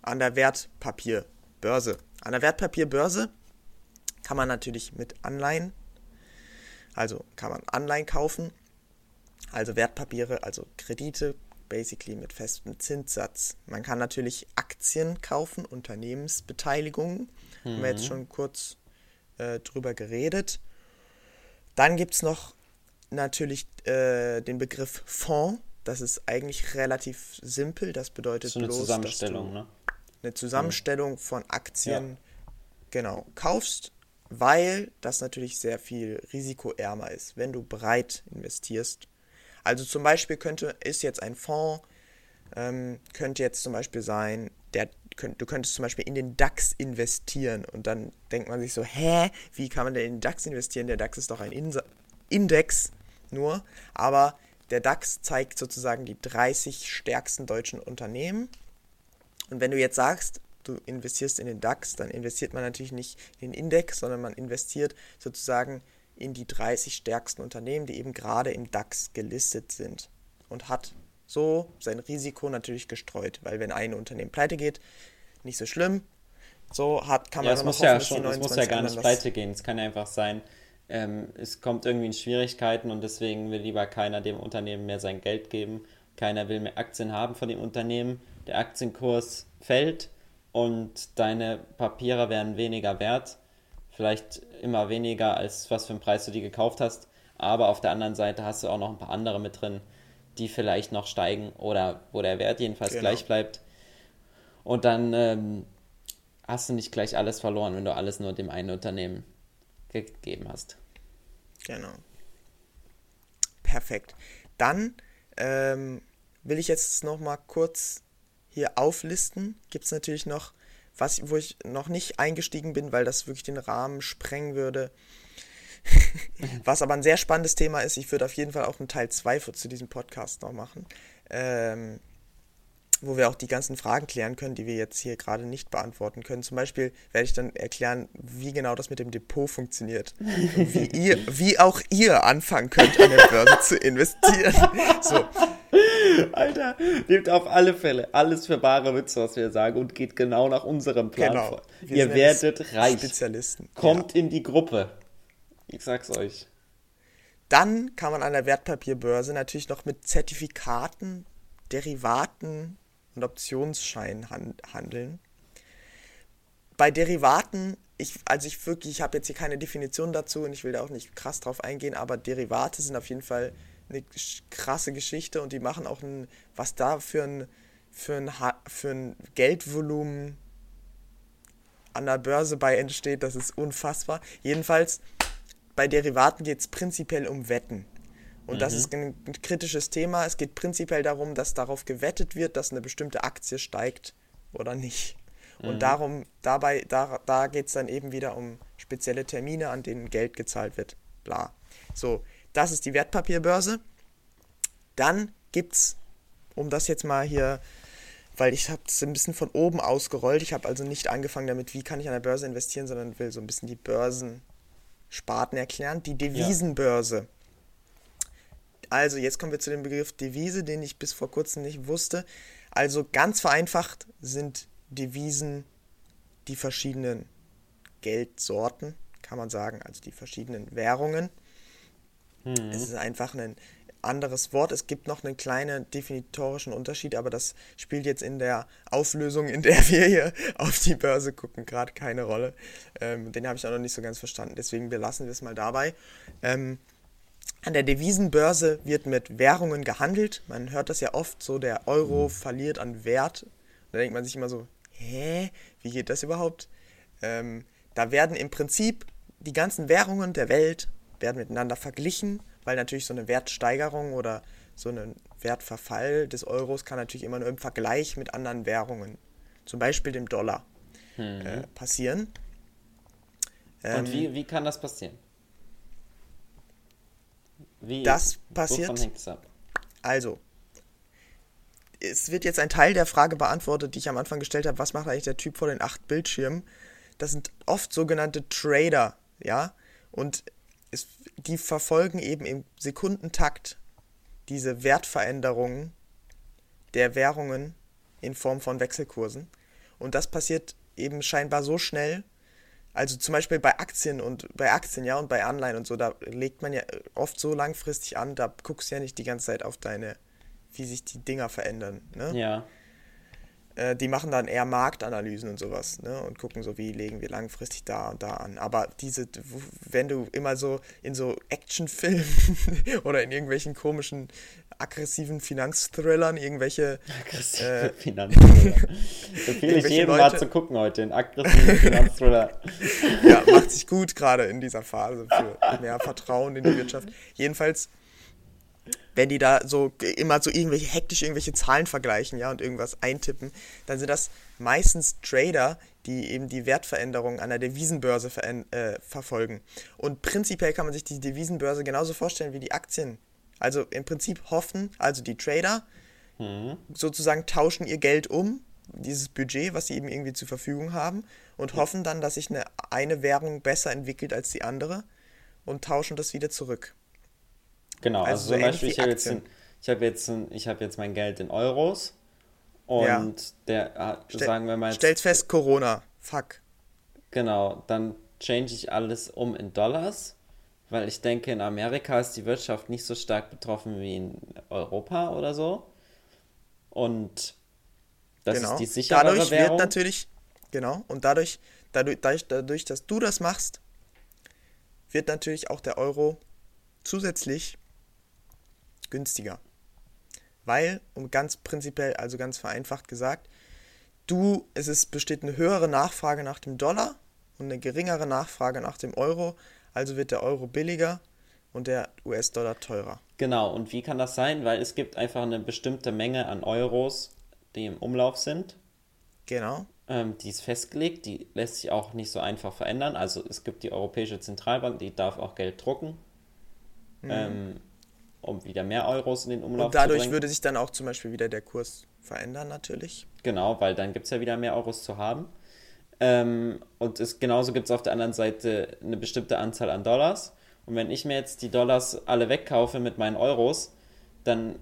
S2: an der Wertpapierbörse. An der Wertpapierbörse kann man natürlich mit Anleihen, also kann man Anleihen kaufen, also Wertpapiere, also Kredite, basically mit festem Zinssatz. Man kann natürlich Aktien kaufen, Unternehmensbeteiligungen, mhm. haben wir jetzt mhm. schon kurz äh, drüber geredet. Dann gibt es noch natürlich äh, den Begriff Fonds. Das ist eigentlich relativ simpel. Das bedeutet
S1: so eine bloß, Zusammenstellung, ne?
S2: Eine Zusammenstellung von Aktien, ja. genau, kaufst, weil das natürlich sehr viel risikoärmer ist, wenn du breit investierst. Also zum Beispiel könnte, ist jetzt ein Fonds, ähm, könnte jetzt zum Beispiel sein, der, könnt, du könntest zum Beispiel in den DAX investieren und dann denkt man sich so, hä, wie kann man denn in den DAX investieren? Der DAX ist doch ein Index nur, aber der DAX zeigt sozusagen die 30 stärksten deutschen Unternehmen. Und wenn du jetzt sagst, du investierst in den DAX, dann investiert man natürlich nicht in den Index, sondern man investiert sozusagen in die 30 stärksten Unternehmen, die eben gerade im DAX gelistet sind und hat so sein Risiko natürlich gestreut, weil wenn ein Unternehmen pleite geht, nicht so schlimm. So hat, kann man
S1: ja, es muss ja schon, es muss ja gar nicht pleite gehen. Es kann ja einfach sein, ähm, es kommt irgendwie in Schwierigkeiten und deswegen will lieber keiner dem Unternehmen mehr sein Geld geben. Keiner will mehr Aktien haben von dem Unternehmen. Der Aktienkurs fällt und deine Papiere werden weniger wert. Vielleicht immer weniger, als was für einen Preis du die gekauft hast. Aber auf der anderen Seite hast du auch noch ein paar andere mit drin, die vielleicht noch steigen oder wo der Wert jedenfalls genau. gleich bleibt. Und dann ähm, hast du nicht gleich alles verloren, wenn du alles nur dem einen Unternehmen gegeben hast.
S2: Genau. Perfekt. Dann ähm, will ich jetzt noch mal kurz hier auflisten. Gibt es natürlich noch was, wo ich noch nicht eingestiegen bin, weil das wirklich den Rahmen sprengen würde. was aber ein sehr spannendes Thema ist. Ich würde auf jeden Fall auch einen Teil 2 zu diesem Podcast noch machen. Ähm, wo wir auch die ganzen Fragen klären können, die wir jetzt hier gerade nicht beantworten können. Zum Beispiel werde ich dann erklären, wie genau das mit dem Depot funktioniert. wie, ihr, wie auch ihr anfangen könnt, an der Börse zu investieren. So.
S1: Alter, nehmt auf alle Fälle alles für bare Witze, was wir sagen und geht genau nach unserem Plan genau. vor. ihr werdet reich. Spezialisten. Kommt ja. in die Gruppe. Ich sag's euch.
S2: Dann kann man an der Wertpapierbörse natürlich noch mit Zertifikaten, Derivaten und Optionsscheinen handeln. Bei Derivaten, ich, also ich wirklich, ich habe jetzt hier keine Definition dazu und ich will da auch nicht krass drauf eingehen, aber Derivate sind auf jeden Fall eine krasse Geschichte und die machen auch ein, was da für ein, für ein, für ein Geldvolumen an der Börse bei entsteht, das ist unfassbar. Jedenfalls, bei Derivaten geht es prinzipiell um Wetten. Und mhm. das ist ein kritisches Thema. Es geht prinzipiell darum, dass darauf gewettet wird, dass eine bestimmte Aktie steigt oder nicht. Und mhm. darum, dabei, da, da geht es dann eben wieder um spezielle Termine, an denen Geld gezahlt wird. Bla. So, das ist die Wertpapierbörse. Dann gibt es, um das jetzt mal hier, weil ich habe es ein bisschen von oben ausgerollt. Ich habe also nicht angefangen damit, wie kann ich an der Börse investieren, sondern will so ein bisschen die Börsensparten erklären. Die Devisenbörse. Ja. Also, jetzt kommen wir zu dem Begriff Devise, den ich bis vor kurzem nicht wusste. Also, ganz vereinfacht sind Devisen die verschiedenen Geldsorten, kann man sagen, also die verschiedenen Währungen. Mhm. Es ist einfach ein anderes Wort. Es gibt noch einen kleinen definitorischen Unterschied, aber das spielt jetzt in der Auflösung, in der wir hier auf die Börse gucken, gerade keine Rolle. Ähm, den habe ich auch noch nicht so ganz verstanden. Deswegen belassen wir es mal dabei. Ähm, an der Devisenbörse wird mit Währungen gehandelt. Man hört das ja oft so, der Euro mhm. verliert an Wert. Da denkt man sich immer so, hä, wie geht das überhaupt? Ähm, da werden im Prinzip die ganzen Währungen der Welt werden miteinander verglichen, weil natürlich so eine Wertsteigerung oder so ein Wertverfall des Euros kann natürlich immer nur im Vergleich mit anderen Währungen, zum Beispiel dem Dollar, mhm. äh, passieren.
S1: Und ähm, wie, wie kann das passieren?
S2: Wie, das passiert. Also, es wird jetzt ein Teil der Frage beantwortet, die ich am Anfang gestellt habe, was macht eigentlich der Typ vor den acht Bildschirmen? Das sind oft sogenannte Trader, ja, und es, die verfolgen eben im Sekundentakt diese Wertveränderungen der Währungen in Form von Wechselkursen. Und das passiert eben scheinbar so schnell, also zum Beispiel bei Aktien und bei Aktien, ja, und bei Anleihen und so, da legt man ja oft so langfristig an, da guckst du ja nicht die ganze Zeit auf deine, wie sich die Dinger verändern. Ne?
S1: Ja.
S2: Äh, die machen dann eher Marktanalysen und sowas, ne? Und gucken so, wie legen wir langfristig da und da an. Aber diese, wenn du immer so in so Actionfilmen oder in irgendwelchen komischen aggressiven Finanzthrillern, irgendwelche aggressive äh, Finanzthriller.
S1: Empfehle ich jedem Leute, mal zu gucken heute, den aggressiven Finanzthriller.
S2: ja, macht sich gut gerade in dieser Phase für mehr Vertrauen in die Wirtschaft. Jedenfalls wenn die da so immer so irgendwelche hektisch irgendwelche Zahlen vergleichen, ja, und irgendwas eintippen, dann sind das meistens Trader, die eben die Wertveränderung an der Devisenbörse äh, verfolgen. Und prinzipiell kann man sich die Devisenbörse genauso vorstellen wie die Aktien. Also im Prinzip hoffen, also die Trader mhm. sozusagen tauschen ihr Geld um, dieses Budget, was sie eben irgendwie zur Verfügung haben, und hoffen dann, dass sich eine, eine Währung besser entwickelt als die andere und tauschen das wieder zurück.
S1: Genau, also, also zum Beispiel, ich habe jetzt, hab jetzt, hab jetzt mein Geld in Euros und ja. der,
S2: Stel, sagen wir mal. Stellt fest, Corona. Fuck.
S1: Genau, dann change ich alles um in Dollars, weil ich denke, in Amerika ist die Wirtschaft nicht so stark betroffen wie in Europa oder so. Und
S2: das genau. ist die sichere dadurch Währung. wird natürlich, genau, und dadurch, dadurch, dadurch, dadurch, dass du das machst, wird natürlich auch der Euro zusätzlich günstiger. Weil, um ganz prinzipiell, also ganz vereinfacht gesagt, du, es ist, besteht eine höhere Nachfrage nach dem Dollar und eine geringere Nachfrage nach dem Euro, also wird der Euro billiger und der US-Dollar teurer.
S1: Genau, und wie kann das sein? Weil es gibt einfach eine bestimmte Menge an Euros, die im Umlauf sind.
S2: Genau.
S1: Ähm, die ist festgelegt, die lässt sich auch nicht so einfach verändern. Also es gibt die Europäische Zentralbank, die darf auch Geld drucken. Mhm. Ähm, um wieder mehr Euros in den Umlauf
S2: Und dadurch würde sich dann auch zum Beispiel wieder der Kurs verändern, natürlich.
S1: Genau, weil dann gibt es ja wieder mehr Euros zu haben. Ähm, und es, genauso gibt es auf der anderen Seite eine bestimmte Anzahl an Dollars. Und wenn ich mir jetzt die Dollars alle wegkaufe mit meinen Euros, dann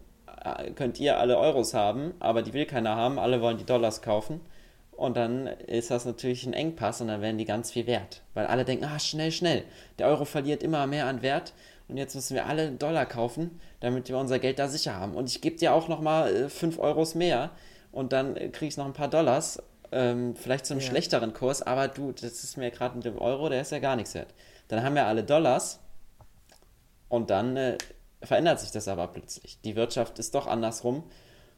S1: äh, könnt ihr alle Euros haben, aber die will keiner haben, alle wollen die Dollars kaufen. Und dann ist das natürlich ein Engpass und dann werden die ganz viel wert. Weil alle denken, ah, schnell, schnell. Der Euro verliert immer mehr an Wert und jetzt müssen wir alle Dollar kaufen, damit wir unser Geld da sicher haben. Und ich gebe dir auch nochmal 5 äh, Euros mehr und dann äh, kriege ich noch ein paar Dollars, ähm, vielleicht zu einem ja. schlechteren Kurs, aber du, das ist mir gerade mit dem Euro, der ist ja gar nichts wert. Dann haben wir alle Dollars und dann äh, verändert sich das aber plötzlich. Die Wirtschaft ist doch andersrum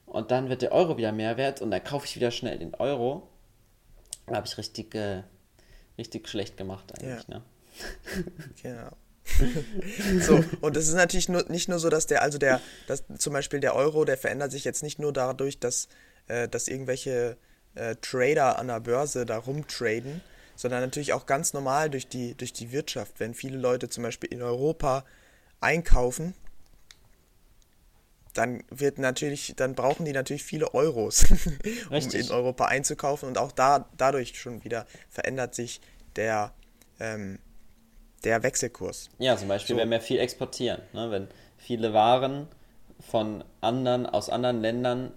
S1: und dann wird der Euro wieder mehr wert und dann kaufe ich wieder schnell den Euro. Da habe ich richtig, äh, richtig schlecht gemacht eigentlich, ja. ne?
S2: genau. so, und es ist natürlich nur, nicht nur so, dass der, also der, dass zum Beispiel der Euro, der verändert sich jetzt nicht nur dadurch, dass, äh, dass irgendwelche äh, Trader an der Börse da rumtraden, sondern natürlich auch ganz normal durch die, durch die Wirtschaft. Wenn viele Leute zum Beispiel in Europa einkaufen, dann wird natürlich, dann brauchen die natürlich viele Euros, um in Europa einzukaufen und auch da dadurch schon wieder verändert sich der ähm, der Wechselkurs.
S1: Ja, zum Beispiel, so. wenn wir viel exportieren, ne? wenn viele Waren von anderen, aus anderen Ländern,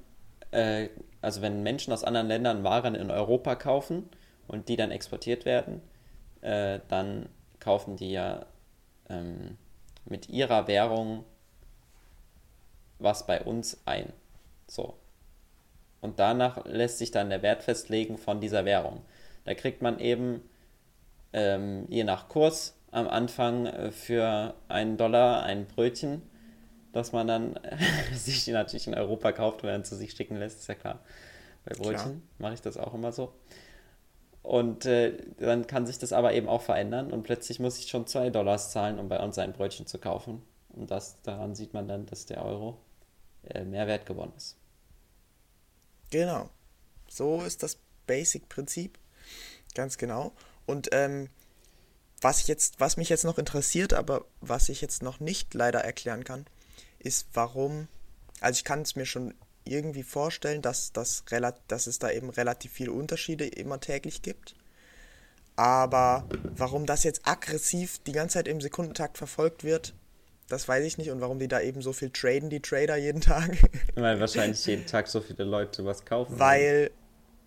S1: äh, also wenn Menschen aus anderen Ländern Waren in Europa kaufen und die dann exportiert werden, äh, dann kaufen die ja ähm, mit ihrer Währung was bei uns ein. So. Und danach lässt sich dann der Wert festlegen von dieser Währung. Da kriegt man eben ähm, je nach Kurs am Anfang äh, für einen Dollar ein Brötchen, das man dann sich natürlich in Europa kauft und dann zu sich schicken lässt, ist ja klar. Bei Brötchen mache ich das auch immer so. Und äh, dann kann sich das aber eben auch verändern und plötzlich muss ich schon zwei Dollars zahlen, um bei uns ein Brötchen zu kaufen. Und das, daran sieht man dann, dass der Euro äh, mehr wert gewonnen ist.
S2: Genau. So ist das Basic-Prinzip. Ganz genau. Und ähm, was, jetzt, was mich jetzt noch interessiert, aber was ich jetzt noch nicht leider erklären kann, ist, warum. Also ich kann es mir schon irgendwie vorstellen, dass, dass, dass es da eben relativ viele Unterschiede immer täglich gibt. Aber warum das jetzt aggressiv die ganze Zeit im Sekundentakt verfolgt wird, das weiß ich nicht. Und warum die da eben so viel traden, die Trader jeden Tag.
S1: Weil wahrscheinlich jeden Tag so viele Leute was kaufen.
S2: Weil,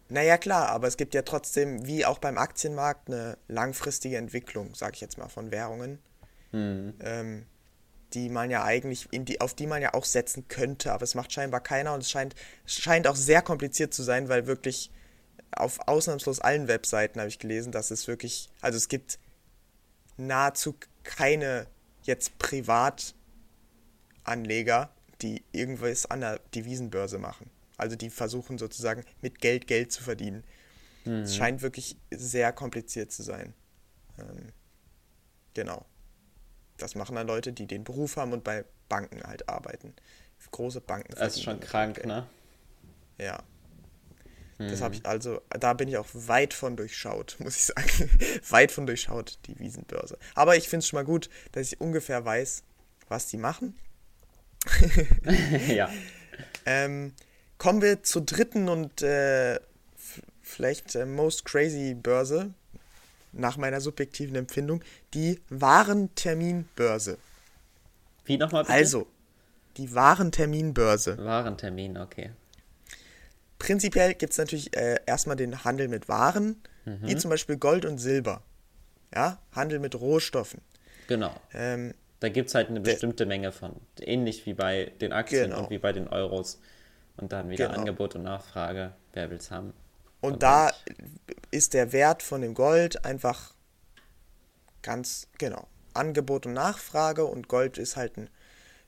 S2: naja, klar, aber es gibt ja trotzdem, wie auch beim Aktienmarkt, eine langfristige Entwicklung, sag ich jetzt mal, von Währungen, hm. ähm, die man ja eigentlich, die, auf die man ja auch setzen könnte, aber es macht scheinbar keiner und es scheint, scheint auch sehr kompliziert zu sein, weil wirklich auf ausnahmslos allen Webseiten habe ich gelesen, dass es wirklich, also es gibt nahezu keine jetzt Privatanleger, die irgendwas an der Devisenbörse machen. Also die versuchen sozusagen mit Geld Geld zu verdienen. Mhm. Es scheint wirklich sehr kompliziert zu sein. Ähm, genau. Das machen dann Leute, die den Beruf haben und bei Banken halt arbeiten. Große Banken.
S1: Das ist schon krank, Geld. ne?
S2: Ja. Das habe ich also, da bin ich auch weit von durchschaut, muss ich sagen. weit von durchschaut, die Wiesenbörse. Aber ich finde es schon mal gut, dass ich ungefähr weiß, was die machen. ja. Ähm, kommen wir zur dritten und äh, vielleicht äh, most crazy Börse, nach meiner subjektiven Empfindung, die Warenterminbörse.
S1: Wie nochmal
S2: bitte? Also, die Warenterminbörse.
S1: Warentermin, okay.
S2: Prinzipiell gibt es natürlich äh, erstmal den Handel mit Waren, mhm. wie zum Beispiel Gold und Silber. Ja, Handel mit Rohstoffen.
S1: Genau. Ähm, da gibt es halt eine bestimmte Menge von. Ähnlich wie bei den Aktien genau. und wie bei den Euros. Und dann wieder genau. Angebot und Nachfrage. Wer will es haben?
S2: Und da ist der Wert von dem Gold einfach ganz, genau, Angebot und Nachfrage und Gold ist halt ein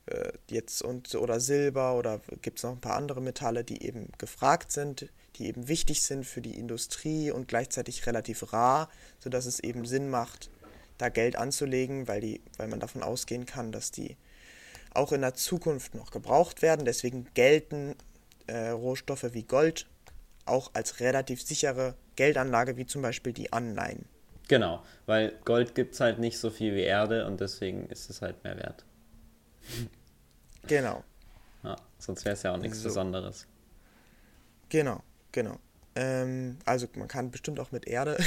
S2: äh, jetzt und oder Silber oder gibt es noch ein paar andere Metalle, die eben gefragt sind, die eben wichtig sind für die Industrie und gleichzeitig relativ rar, sodass es eben Sinn macht, da Geld anzulegen, weil die, weil man davon ausgehen kann, dass die auch in der Zukunft noch gebraucht werden. Deswegen gelten äh, Rohstoffe wie Gold auch als relativ sichere Geldanlage, wie zum Beispiel die Anleihen.
S1: Genau, weil Gold gibt es halt nicht so viel wie Erde und deswegen ist es halt mehr wert.
S2: Genau.
S1: Ja, sonst wäre es ja auch nichts so. Besonderes.
S2: Genau, genau. Ähm, also man kann bestimmt auch mit Erde,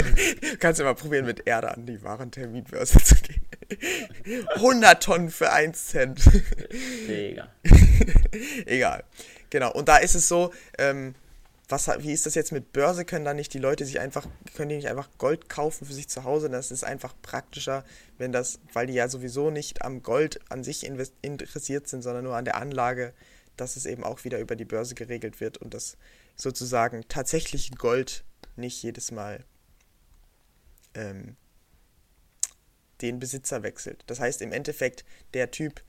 S2: kannst du mal probieren, mit Erde an die Warenterminbörse zu gehen. 100 Tonnen für 1 Cent. Egal. Egal. Genau, und da ist es so, ähm, was, wie ist das jetzt mit Börse? Können da nicht die Leute sich einfach, können die nicht einfach Gold kaufen für sich zu Hause? Das ist einfach praktischer, wenn das, weil die ja sowieso nicht am Gold an sich interessiert sind, sondern nur an der Anlage, dass es eben auch wieder über die Börse geregelt wird und das sozusagen tatsächliche Gold nicht jedes Mal ähm, den Besitzer wechselt. Das heißt im Endeffekt, der Typ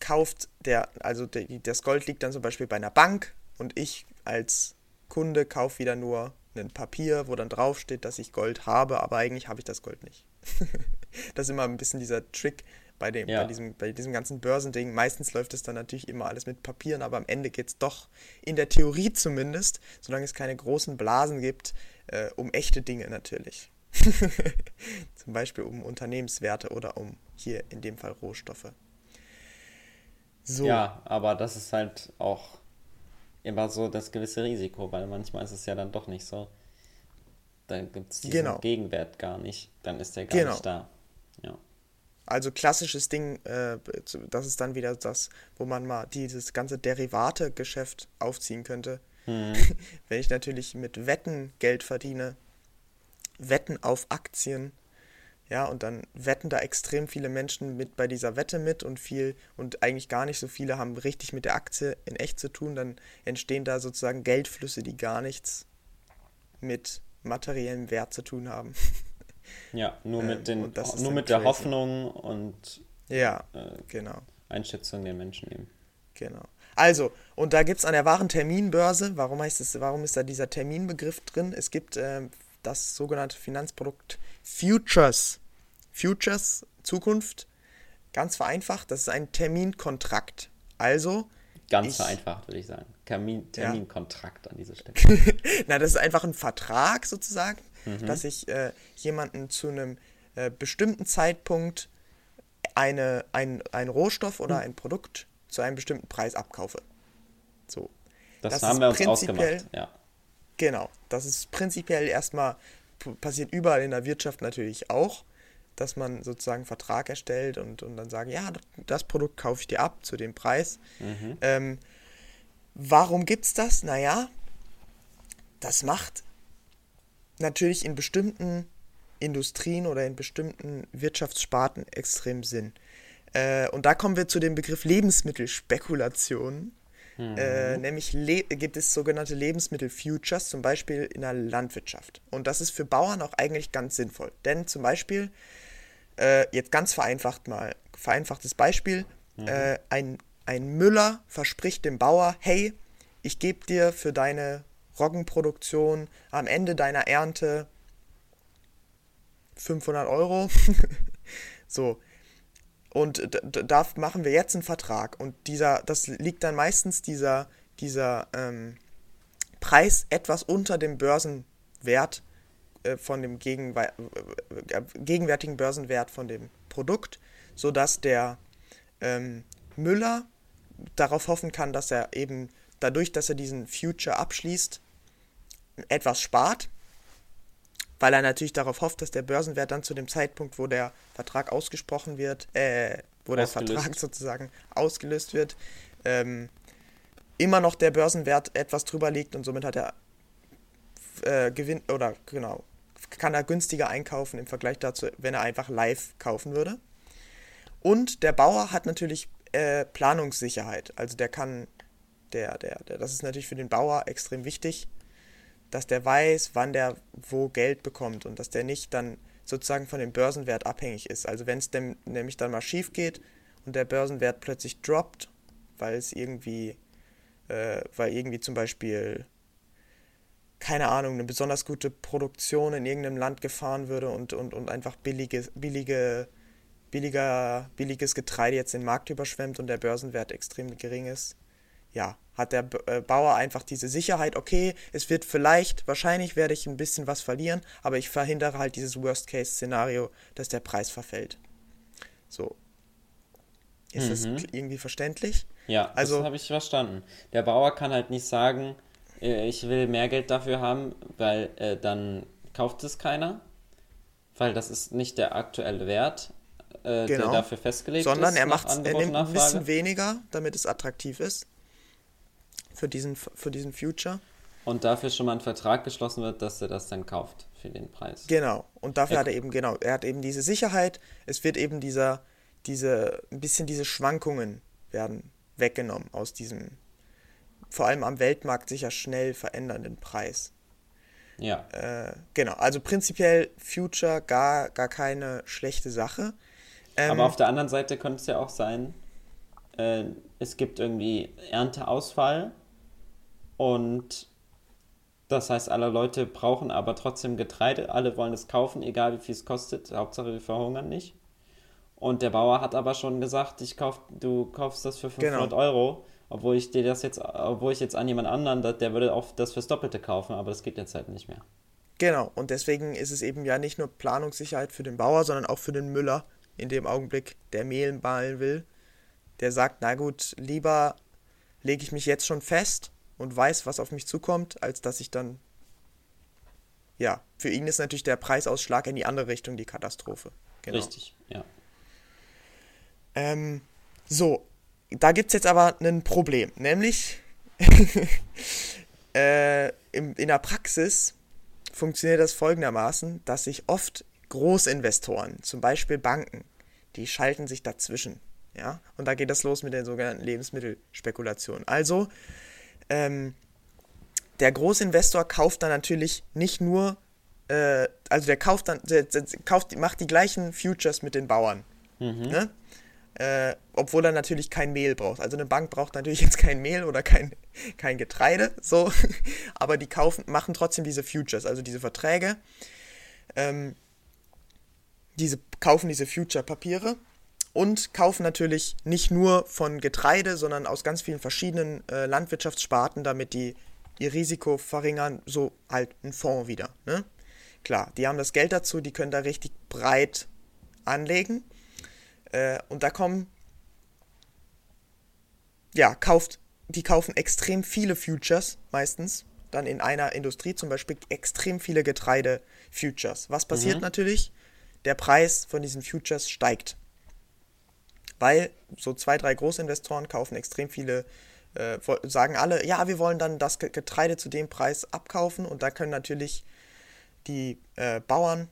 S2: kauft, der, also der, das Gold liegt dann zum Beispiel bei einer Bank und ich als Kunde kaufe wieder nur ein Papier, wo dann draufsteht, dass ich Gold habe, aber eigentlich habe ich das Gold nicht. das ist immer ein bisschen dieser Trick bei, dem, ja. bei, diesem, bei diesem ganzen Börsending. Meistens läuft es dann natürlich immer alles mit Papieren, aber am Ende geht es doch, in der Theorie zumindest, solange es keine großen Blasen gibt, äh, um echte Dinge natürlich. Zum Beispiel um Unternehmenswerte oder um hier in dem Fall Rohstoffe.
S1: So. Ja, aber das ist halt auch immer so das gewisse Risiko, weil manchmal ist es ja dann doch nicht so. Dann gibt es diesen genau. Gegenwert gar nicht. Dann ist der gar genau. nicht da. Ja.
S2: Also klassisches Ding, äh, das ist dann wieder das, wo man mal dieses ganze Derivate-Geschäft aufziehen könnte. Mhm. Wenn ich natürlich mit Wetten Geld verdiene, Wetten auf Aktien, ja, und dann wetten da extrem viele Menschen mit bei dieser Wette mit und viel und eigentlich gar nicht so viele haben richtig mit der Aktie in echt zu tun, dann entstehen da sozusagen Geldflüsse, die gar nichts mit materiellem Wert zu tun haben.
S1: Ja, nur mit, ähm, den, nur mit der Hoffnung und
S2: ja, äh, genau.
S1: Einschätzung der Menschen eben.
S2: Genau. Also, und da gibt es an der wahren Terminbörse, warum heißt es, warum ist da dieser Terminbegriff drin? Es gibt äh, das sogenannte Finanzprodukt Futures. Futures, Zukunft, ganz vereinfacht, das ist ein Terminkontrakt. Also.
S1: Ganz ich, vereinfacht, würde ich sagen. Termin, Terminkontrakt ja. an dieser Stelle.
S2: Na, das ist einfach ein Vertrag sozusagen, mhm. dass ich äh, jemanden zu einem äh, bestimmten Zeitpunkt eine, ein, ein Rohstoff oder mhm. ein Produkt zu einem bestimmten Preis abkaufe. So.
S1: Das, das haben wir uns ausgemacht, ja.
S2: Genau. Das ist prinzipiell erstmal passiert überall in der Wirtschaft natürlich auch, dass man sozusagen einen Vertrag erstellt und, und dann sagen, ja, das Produkt kaufe ich dir ab zu dem Preis. Mhm. Ähm, warum gibt es das? Naja, das macht natürlich in bestimmten Industrien oder in bestimmten Wirtschaftssparten extrem Sinn. Äh, und da kommen wir zu dem Begriff Lebensmittelspekulation. Mhm. Äh, nämlich gibt es sogenannte Lebensmittel-Futures, zum Beispiel in der Landwirtschaft. Und das ist für Bauern auch eigentlich ganz sinnvoll. Denn zum Beispiel, äh, jetzt ganz vereinfacht mal, vereinfachtes Beispiel, mhm. äh, ein, ein Müller verspricht dem Bauer, hey, ich gebe dir für deine Roggenproduktion am Ende deiner Ernte 500 Euro. so, und da machen wir jetzt einen Vertrag. Und dieser, das liegt dann meistens dieser, dieser, ähm, Preis etwas unter dem Börsenwert äh, von dem Gegenwe äh, gegenwärtigen Börsenwert von dem Produkt, sodass der ähm, Müller darauf hoffen kann, dass er eben dadurch, dass er diesen Future abschließt, etwas spart, weil er natürlich darauf hofft, dass der Börsenwert dann zu dem Zeitpunkt, wo der Vertrag ausgesprochen wird, äh, wo der Vertrag sozusagen ausgelöst wird, ähm, immer noch der Börsenwert etwas drüber liegt und somit hat er äh, Gewinn oder genau kann er günstiger einkaufen im Vergleich dazu, wenn er einfach live kaufen würde. Und der Bauer hat natürlich äh, Planungssicherheit. Also der kann, der, der, der, das ist natürlich für den Bauer extrem wichtig, dass der weiß, wann der wo Geld bekommt und dass der nicht dann sozusagen von dem Börsenwert abhängig ist. Also wenn es nämlich dann mal schief geht und der Börsenwert plötzlich droppt, weil es irgendwie, äh, weil irgendwie zum Beispiel keine Ahnung, eine besonders gute Produktion in irgendeinem Land gefahren würde und, und, und einfach billige, billige, billiger, billiges Getreide jetzt den Markt überschwemmt und der Börsenwert extrem gering ist, ja, hat der äh, Bauer einfach diese Sicherheit, okay, es wird vielleicht, wahrscheinlich werde ich ein bisschen was verlieren, aber ich verhindere halt dieses Worst-Case-Szenario, dass der Preis verfällt. So. Ist mhm. das irgendwie verständlich?
S1: Ja, also, das habe ich verstanden. Der Bauer kann halt nicht sagen, äh, ich will mehr Geld dafür haben, weil äh, dann kauft es keiner, weil das ist nicht der aktuelle Wert, äh, genau. der dafür festgelegt
S2: Sondern
S1: ist.
S2: Sondern er, macht, er nimmt ein bisschen weniger, damit es attraktiv ist für diesen, für diesen Future.
S1: Und dafür schon mal ein Vertrag geschlossen wird, dass er das dann kauft für den Preis.
S2: Genau. Und dafür er hat er eben, genau, er hat eben diese Sicherheit, es wird eben dieser, diese, ein bisschen diese Schwankungen werden weggenommen aus diesem vor allem am Weltmarkt sich ja schnell verändernden Preis.
S1: Ja.
S2: Äh, genau, also prinzipiell Future gar, gar keine schlechte Sache.
S1: Ähm, Aber auf der anderen Seite könnte es ja auch sein, äh, es gibt irgendwie Ernteausfall und das heißt, alle Leute brauchen aber trotzdem Getreide, alle wollen es kaufen, egal wie viel es kostet, Hauptsache wir verhungern nicht. Und der Bauer hat aber schon gesagt, ich kauf, du kaufst das für 500 genau. Euro obwohl ich dir das jetzt, obwohl ich jetzt an jemand anderen, der würde auch das fürs Doppelte kaufen, aber das geht jetzt halt nicht mehr.
S2: Genau, und deswegen ist es eben ja nicht nur Planungssicherheit für den Bauer, sondern auch für den Müller in dem Augenblick, der Mehl malen will. Der sagt, na gut, lieber lege ich mich jetzt schon fest und weiß, was auf mich zukommt, als dass ich dann. Ja, für ihn ist natürlich der Preisausschlag in die andere Richtung die Katastrophe.
S1: Genau. Richtig, ja.
S2: Ähm, so, da gibt es jetzt aber ein Problem, nämlich äh, in, in der Praxis funktioniert das folgendermaßen, dass sich oft Großinvestoren, zum Beispiel Banken, die schalten sich dazwischen. Ja? Und da geht das los mit den sogenannten Lebensmittelspekulationen. Also, ähm, der Großinvestor kauft dann natürlich nicht nur, äh, also der kauft dann, der, der kauft, macht die gleichen Futures mit den Bauern. Mhm. Ne? Äh, obwohl er natürlich kein Mehl braucht. Also eine Bank braucht natürlich jetzt kein Mehl oder kein, kein Getreide, so, aber die kaufen, machen trotzdem diese Futures, also diese Verträge. Ähm, diese kaufen diese Future-Papiere und kaufen natürlich nicht nur von Getreide, sondern aus ganz vielen verschiedenen äh, Landwirtschaftssparten, damit die ihr Risiko verringern, so halt ein Fonds wieder. Ne? Klar, die haben das Geld dazu, die können da richtig breit anlegen äh, und da kommen, ja, kauft, die kaufen extrem viele Futures meistens. Dann in einer Industrie zum Beispiel extrem viele Getreide-Futures. Was passiert mhm. natürlich? Der Preis von diesen Futures steigt. Weil so zwei, drei Großinvestoren kaufen extrem viele äh, sagen alle, ja, wir wollen dann das Getreide zu dem Preis abkaufen und da können natürlich die äh, Bauern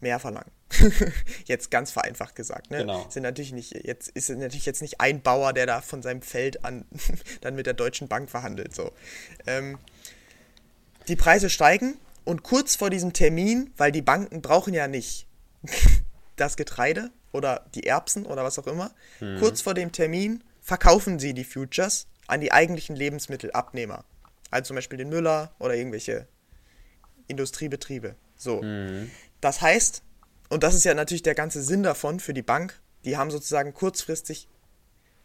S2: mehr verlangen. jetzt ganz vereinfacht gesagt. Ne? Genau. Sind natürlich nicht, jetzt ist natürlich jetzt nicht ein Bauer, der da von seinem Feld an dann mit der Deutschen Bank verhandelt. So. Ähm, die Preise steigen und kurz vor diesem Termin, weil die Banken brauchen ja nicht das Getreide oder die Erbsen oder was auch immer, mhm. kurz vor dem Termin verkaufen sie die Futures an die eigentlichen Lebensmittelabnehmer. Also zum Beispiel den Müller oder irgendwelche Industriebetriebe. So. Mhm. Das heißt, und das ist ja natürlich der ganze Sinn davon für die Bank, die haben sozusagen kurzfristig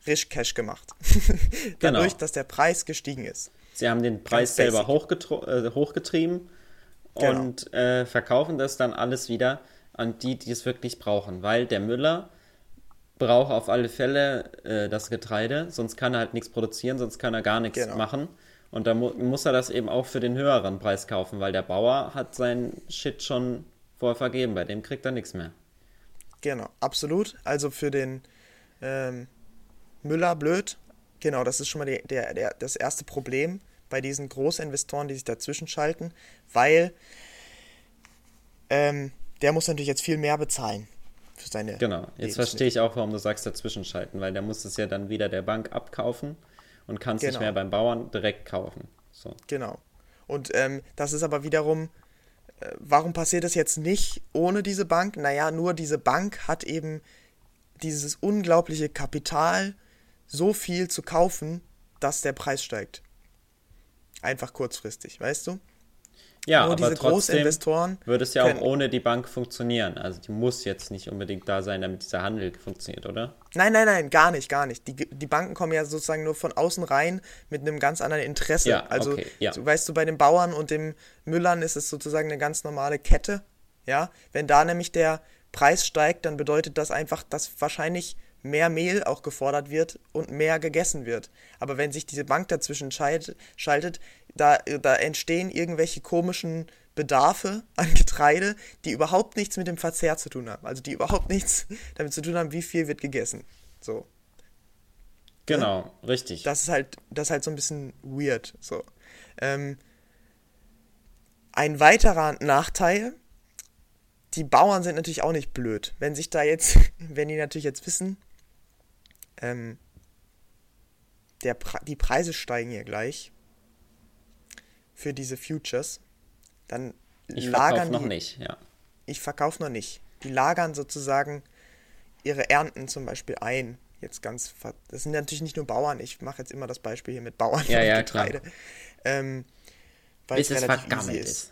S2: Risch Cash gemacht. Dadurch, genau. dass der Preis gestiegen ist.
S1: sie haben den Preis selber äh, hochgetrieben genau. und äh, verkaufen das dann alles wieder an die, die es wirklich brauchen, weil der Müller braucht auf alle Fälle äh, das Getreide, sonst kann er halt nichts produzieren, sonst kann er gar nichts genau. machen. Und da mu muss er das eben auch für den höheren Preis kaufen, weil der Bauer hat sein Shit schon vorher vergeben, bei dem kriegt er nichts mehr.
S2: Genau, absolut. Also für den ähm, Müller blöd. Genau, das ist schon mal der, der, der, das erste Problem bei diesen Großinvestoren, die sich dazwischen schalten, weil ähm, der muss natürlich jetzt viel mehr bezahlen
S1: für seine. Genau, jetzt verstehe ich auch, warum du sagst dazwischen schalten, weil der muss es ja dann wieder der Bank abkaufen und kann es genau. nicht mehr beim Bauern direkt kaufen. So.
S2: Genau. Und ähm, das ist aber wiederum, äh, warum passiert das jetzt nicht ohne diese Bank? Naja, nur diese Bank hat eben dieses unglaubliche Kapital, so viel zu kaufen, dass der Preis steigt. Einfach kurzfristig, weißt du?
S1: Ja, Nur aber trotzdem würde es ja auch ohne die Bank funktionieren. Also die muss jetzt nicht unbedingt da sein, damit dieser Handel funktioniert, oder?
S2: Nein, nein, nein, gar nicht, gar nicht. Die, die Banken kommen ja sozusagen nur von außen rein mit einem ganz anderen Interesse. Ja, also, okay, ja. So, weißt du, bei den Bauern und den Müllern ist es sozusagen eine ganz normale Kette. Ja, wenn da nämlich der Preis steigt, dann bedeutet das einfach, dass wahrscheinlich mehr Mehl auch gefordert wird und mehr gegessen wird. Aber wenn sich diese Bank dazwischen schaltet, da, da entstehen irgendwelche komischen Bedarfe an Getreide, die überhaupt nichts mit dem Verzehr zu tun haben. Also die überhaupt nichts damit zu tun haben, wie viel wird gegessen. So.
S1: Genau, ja? richtig.
S2: Das ist halt, das ist halt so ein bisschen weird. So. Ähm, ein weiterer Nachteil, die Bauern sind natürlich auch nicht blöd. Wenn sich da jetzt, wenn die natürlich jetzt wissen, ähm, der Pre die Preise steigen hier gleich für diese Futures, dann
S1: ich lagern noch nicht, ja.
S2: Ich verkaufe noch nicht. Die lagern sozusagen ihre Ernten zum Beispiel ein. Jetzt ganz, das sind natürlich nicht nur Bauern. Ich mache jetzt immer das Beispiel hier mit Bauern
S1: ja, ja, Getreide.
S2: Klar. Ähm, weil Bis es relativ easy ist. ist.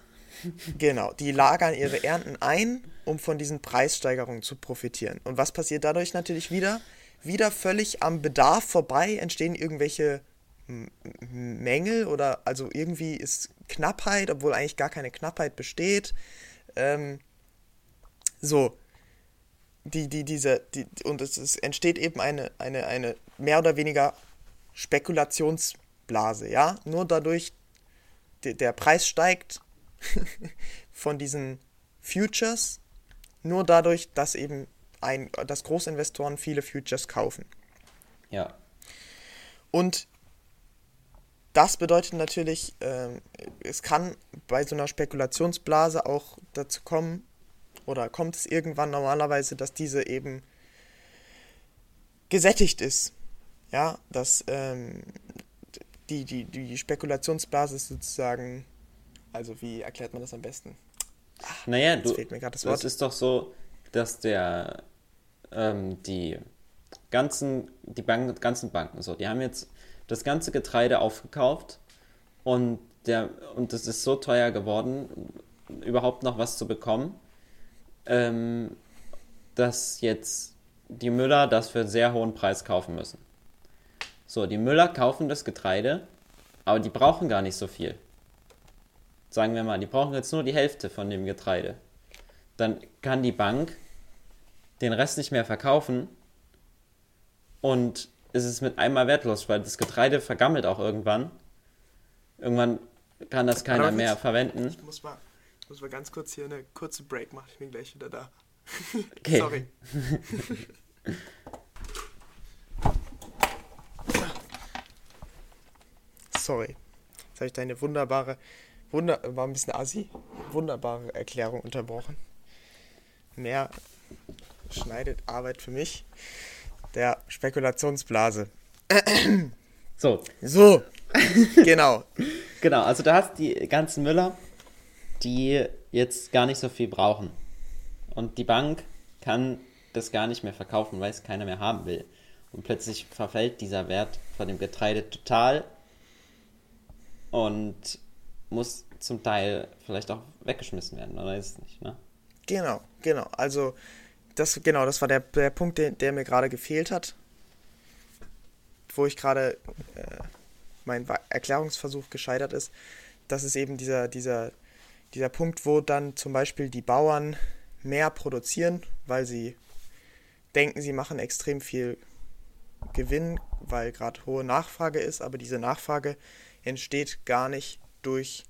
S2: Genau, die lagern ihre Ernten ein, um von diesen Preissteigerungen zu profitieren. Und was passiert dadurch natürlich wieder? Wieder völlig am Bedarf vorbei entstehen irgendwelche Mängel oder also irgendwie ist Knappheit, obwohl eigentlich gar keine Knappheit besteht. Ähm, so, die, die, diese, die, und es, es entsteht eben eine, eine, eine mehr oder weniger Spekulationsblase, ja. Nur dadurch, de, der Preis steigt von diesen Futures, nur dadurch, dass eben ein, dass Großinvestoren viele Futures kaufen.
S1: Ja.
S2: Und das bedeutet natürlich, äh, es kann bei so einer Spekulationsblase auch dazu kommen, oder kommt es irgendwann normalerweise, dass diese eben gesättigt ist. Ja, dass ähm, die, die, die Spekulationsblase ist sozusagen, also wie erklärt man das am besten?
S1: Ach, naja, du, fehlt mir das Wort. Es ist doch so, dass der ähm, die ganzen, die Bank, ganzen Banken, so, die haben jetzt das ganze Getreide aufgekauft und der, und es ist so teuer geworden, überhaupt noch was zu bekommen, ähm, dass jetzt die Müller das für einen sehr hohen Preis kaufen müssen. So, die Müller kaufen das Getreide, aber die brauchen gar nicht so viel. Sagen wir mal, die brauchen jetzt nur die Hälfte von dem Getreide. Dann kann die Bank den Rest nicht mehr verkaufen und es ist mit einmal wertlos, weil das Getreide vergammelt auch irgendwann. Irgendwann kann das keiner mehr verwenden.
S2: Ich muss mal, muss mal ganz kurz hier eine kurze Break machen. Ich bin gleich wieder da. Okay. Sorry. Sorry. Jetzt habe ich deine wunderbare, wunder, war ein bisschen assi, wunderbare Erklärung unterbrochen. Mehr schneidet Arbeit für mich. Der Spekulationsblase.
S1: So.
S2: So. genau.
S1: Genau, also da hast die ganzen Müller, die jetzt gar nicht so viel brauchen. Und die Bank kann das gar nicht mehr verkaufen, weil es keiner mehr haben will. Und plötzlich verfällt dieser Wert von dem Getreide total und muss zum Teil vielleicht auch weggeschmissen werden, oder ist es nicht, ne?
S2: Genau, genau. Also das, genau, das war der, der Punkt, der, der mir gerade gefehlt hat. Wo ich gerade äh, mein Erklärungsversuch gescheitert ist, das ist eben dieser, dieser, dieser Punkt, wo dann zum Beispiel die Bauern mehr produzieren, weil sie denken, sie machen extrem viel Gewinn, weil gerade hohe Nachfrage ist, aber diese Nachfrage entsteht gar nicht durch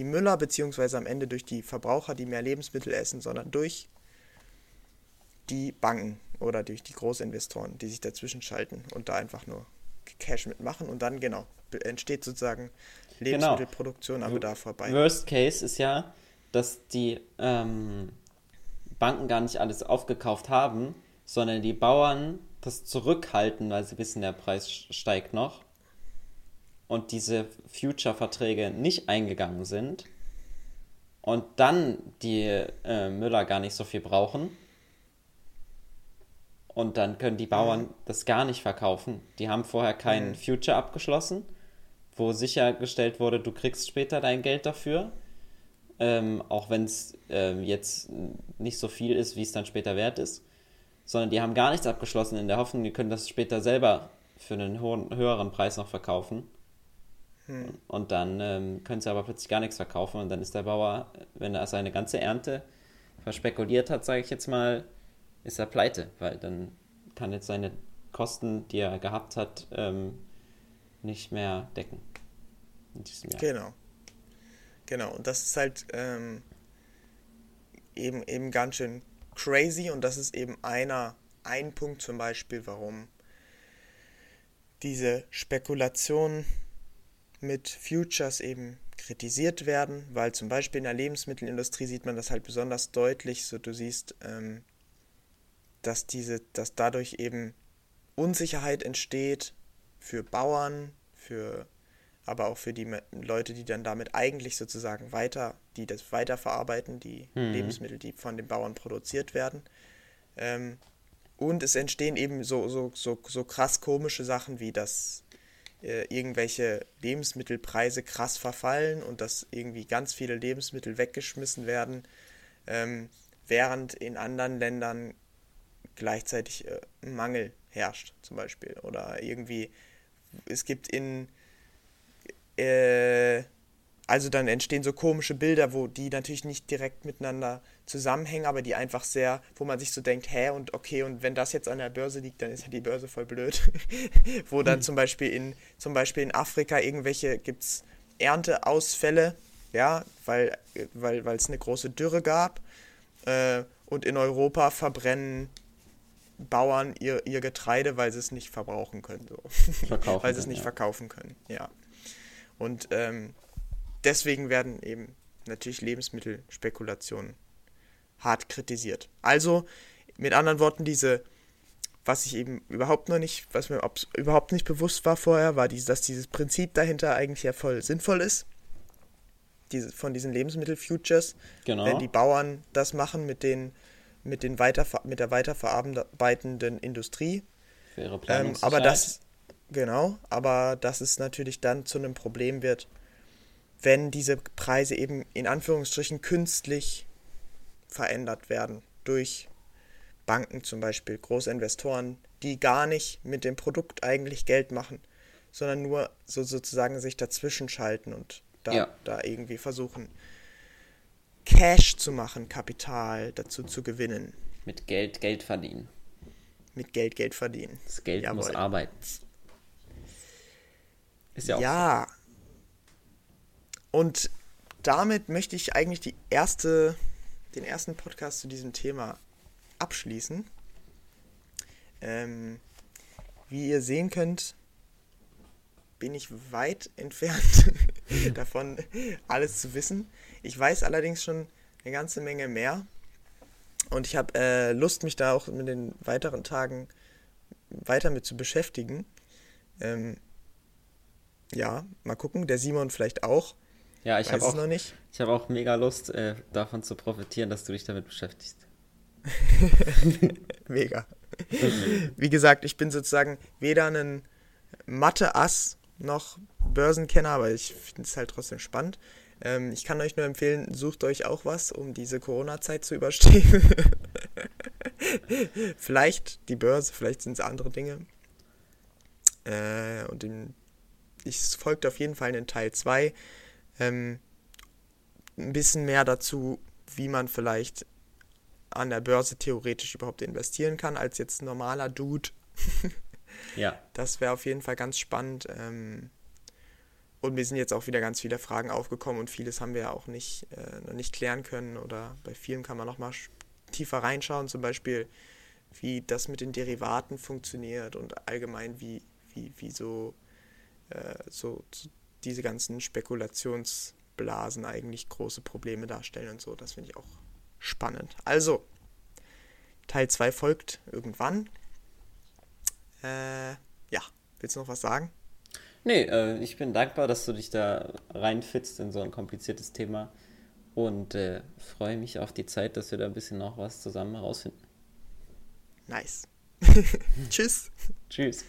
S2: die Müller, beziehungsweise am Ende durch die Verbraucher, die mehr Lebensmittel essen, sondern durch die Banken oder durch die Großinvestoren, die sich dazwischen schalten und da einfach nur Cash mitmachen und dann genau entsteht sozusagen genau. Lebensmittelproduktion genau. am Bedarf vorbei.
S1: Worst Case ist ja, dass die ähm, Banken gar nicht alles aufgekauft haben, sondern die Bauern das zurückhalten, weil sie wissen, der Preis steigt noch und diese Future-Verträge nicht eingegangen sind und dann die äh, Müller gar nicht so viel brauchen und dann können die Bauern das gar nicht verkaufen. Die haben vorher kein mhm. Future abgeschlossen, wo sichergestellt wurde, du kriegst später dein Geld dafür. Ähm, auch wenn es äh, jetzt nicht so viel ist, wie es dann später wert ist. Sondern die haben gar nichts abgeschlossen in der Hoffnung, die können das später selber für einen hohen, höheren Preis noch verkaufen. Hm. Und dann ähm, können sie aber plötzlich gar nichts verkaufen und dann ist der Bauer, wenn er seine ganze Ernte verspekuliert hat, sage ich jetzt mal, ist er pleite, weil dann kann jetzt seine Kosten, die er gehabt hat, ähm, nicht mehr decken.
S2: Genau. Genau, und das ist halt ähm, eben, eben ganz schön crazy und das ist eben einer, ein Punkt zum Beispiel, warum diese Spekulationen mit Futures eben kritisiert werden, weil zum Beispiel in der Lebensmittelindustrie sieht man das halt besonders deutlich. So, du siehst, ähm, dass diese, dass dadurch eben Unsicherheit entsteht für Bauern, für aber auch für die Leute, die dann damit eigentlich sozusagen weiter, die das weiterverarbeiten, die mhm. Lebensmittel, die von den Bauern produziert werden. Ähm, und es entstehen eben so, so, so, so krass komische Sachen wie das äh, irgendwelche Lebensmittelpreise krass verfallen und dass irgendwie ganz viele Lebensmittel weggeschmissen werden, ähm, während in anderen Ländern gleichzeitig äh, Mangel herrscht, zum Beispiel. Oder irgendwie, es gibt in, äh, also dann entstehen so komische Bilder, wo die natürlich nicht direkt miteinander zusammenhängen, aber die einfach sehr, wo man sich so denkt, hä und okay, und wenn das jetzt an der Börse liegt, dann ist ja die Börse voll blöd. wo dann mhm. zum Beispiel in, zum Beispiel in Afrika irgendwelche gibt's Ernteausfälle, ja, weil, weil, weil es eine große Dürre gab. Äh, und in Europa verbrennen Bauern ihr, ihr Getreide, weil sie es nicht verbrauchen können. So. weil sie es nicht ja. verkaufen können, ja. Und ähm, deswegen werden eben natürlich Lebensmittelspekulationen hart kritisiert. Also, mit anderen Worten, diese, was ich eben überhaupt noch nicht, was mir überhaupt nicht bewusst war vorher, war, dieses, dass dieses Prinzip dahinter eigentlich ja voll sinnvoll ist. Diese, von diesen Lebensmittelfutures. Genau. Wenn die Bauern das machen mit den, mit den weiter, mit der weiterverarbeitenden Industrie. Faire ähm, aber das, genau, aber dass es natürlich dann zu einem Problem wird, wenn diese Preise eben in Anführungsstrichen künstlich verändert werden durch Banken zum Beispiel, Großinvestoren, die gar nicht mit dem Produkt eigentlich Geld machen, sondern nur so sozusagen sich dazwischen schalten und da, ja. da irgendwie versuchen, Cash zu machen, Kapital dazu zu gewinnen.
S1: Mit Geld Geld verdienen.
S2: Mit Geld Geld verdienen.
S1: Das Geld Jawohl. muss arbeiten.
S2: Ist ja auch. Ja. So. Und damit möchte ich eigentlich die erste den ersten Podcast zu diesem Thema abschließen. Ähm, wie ihr sehen könnt, bin ich weit entfernt davon, alles zu wissen. Ich weiß allerdings schon eine ganze Menge mehr. Und ich habe äh, Lust, mich da auch mit den weiteren Tagen weiter mit zu beschäftigen. Ähm, ja, mal gucken. Der Simon vielleicht auch.
S1: Ja, ich habe auch, noch nicht. Ich habe auch mega Lust, äh, davon zu profitieren, dass du dich damit beschäftigst.
S2: mega. Wie gesagt, ich bin sozusagen weder ein Mathe-Ass noch Börsenkenner, aber ich finde es halt trotzdem spannend. Ähm, ich kann euch nur empfehlen, sucht euch auch was, um diese Corona-Zeit zu überstehen. vielleicht die Börse, vielleicht sind es andere Dinge. Äh, und in es folgt auf jeden Fall in Teil 2 ähm, ein bisschen mehr dazu, wie man vielleicht an der Börse theoretisch überhaupt investieren kann, als jetzt ein normaler Dude. ja. Das wäre auf jeden Fall ganz spannend. Ähm, und mir sind jetzt auch wieder ganz viele Fragen aufgekommen und vieles haben wir ja auch nicht, äh, noch nicht klären können oder bei vielen kann man noch mal tiefer reinschauen, zum Beispiel wie das mit den Derivaten funktioniert und allgemein wie, wie, wie so, äh, so diese ganzen Spekulationsblasen eigentlich große Probleme darstellen und so. Das finde ich auch spannend. Also, Teil 2 folgt irgendwann. Äh, ja, willst du noch was sagen?
S1: Nee, äh, ich bin dankbar, dass du dich da reinfitzt in so ein kompliziertes Thema und äh, freue mich auf die Zeit, dass wir da ein bisschen noch was zusammen herausfinden.
S2: Nice. Tschüss.
S1: Tschüss.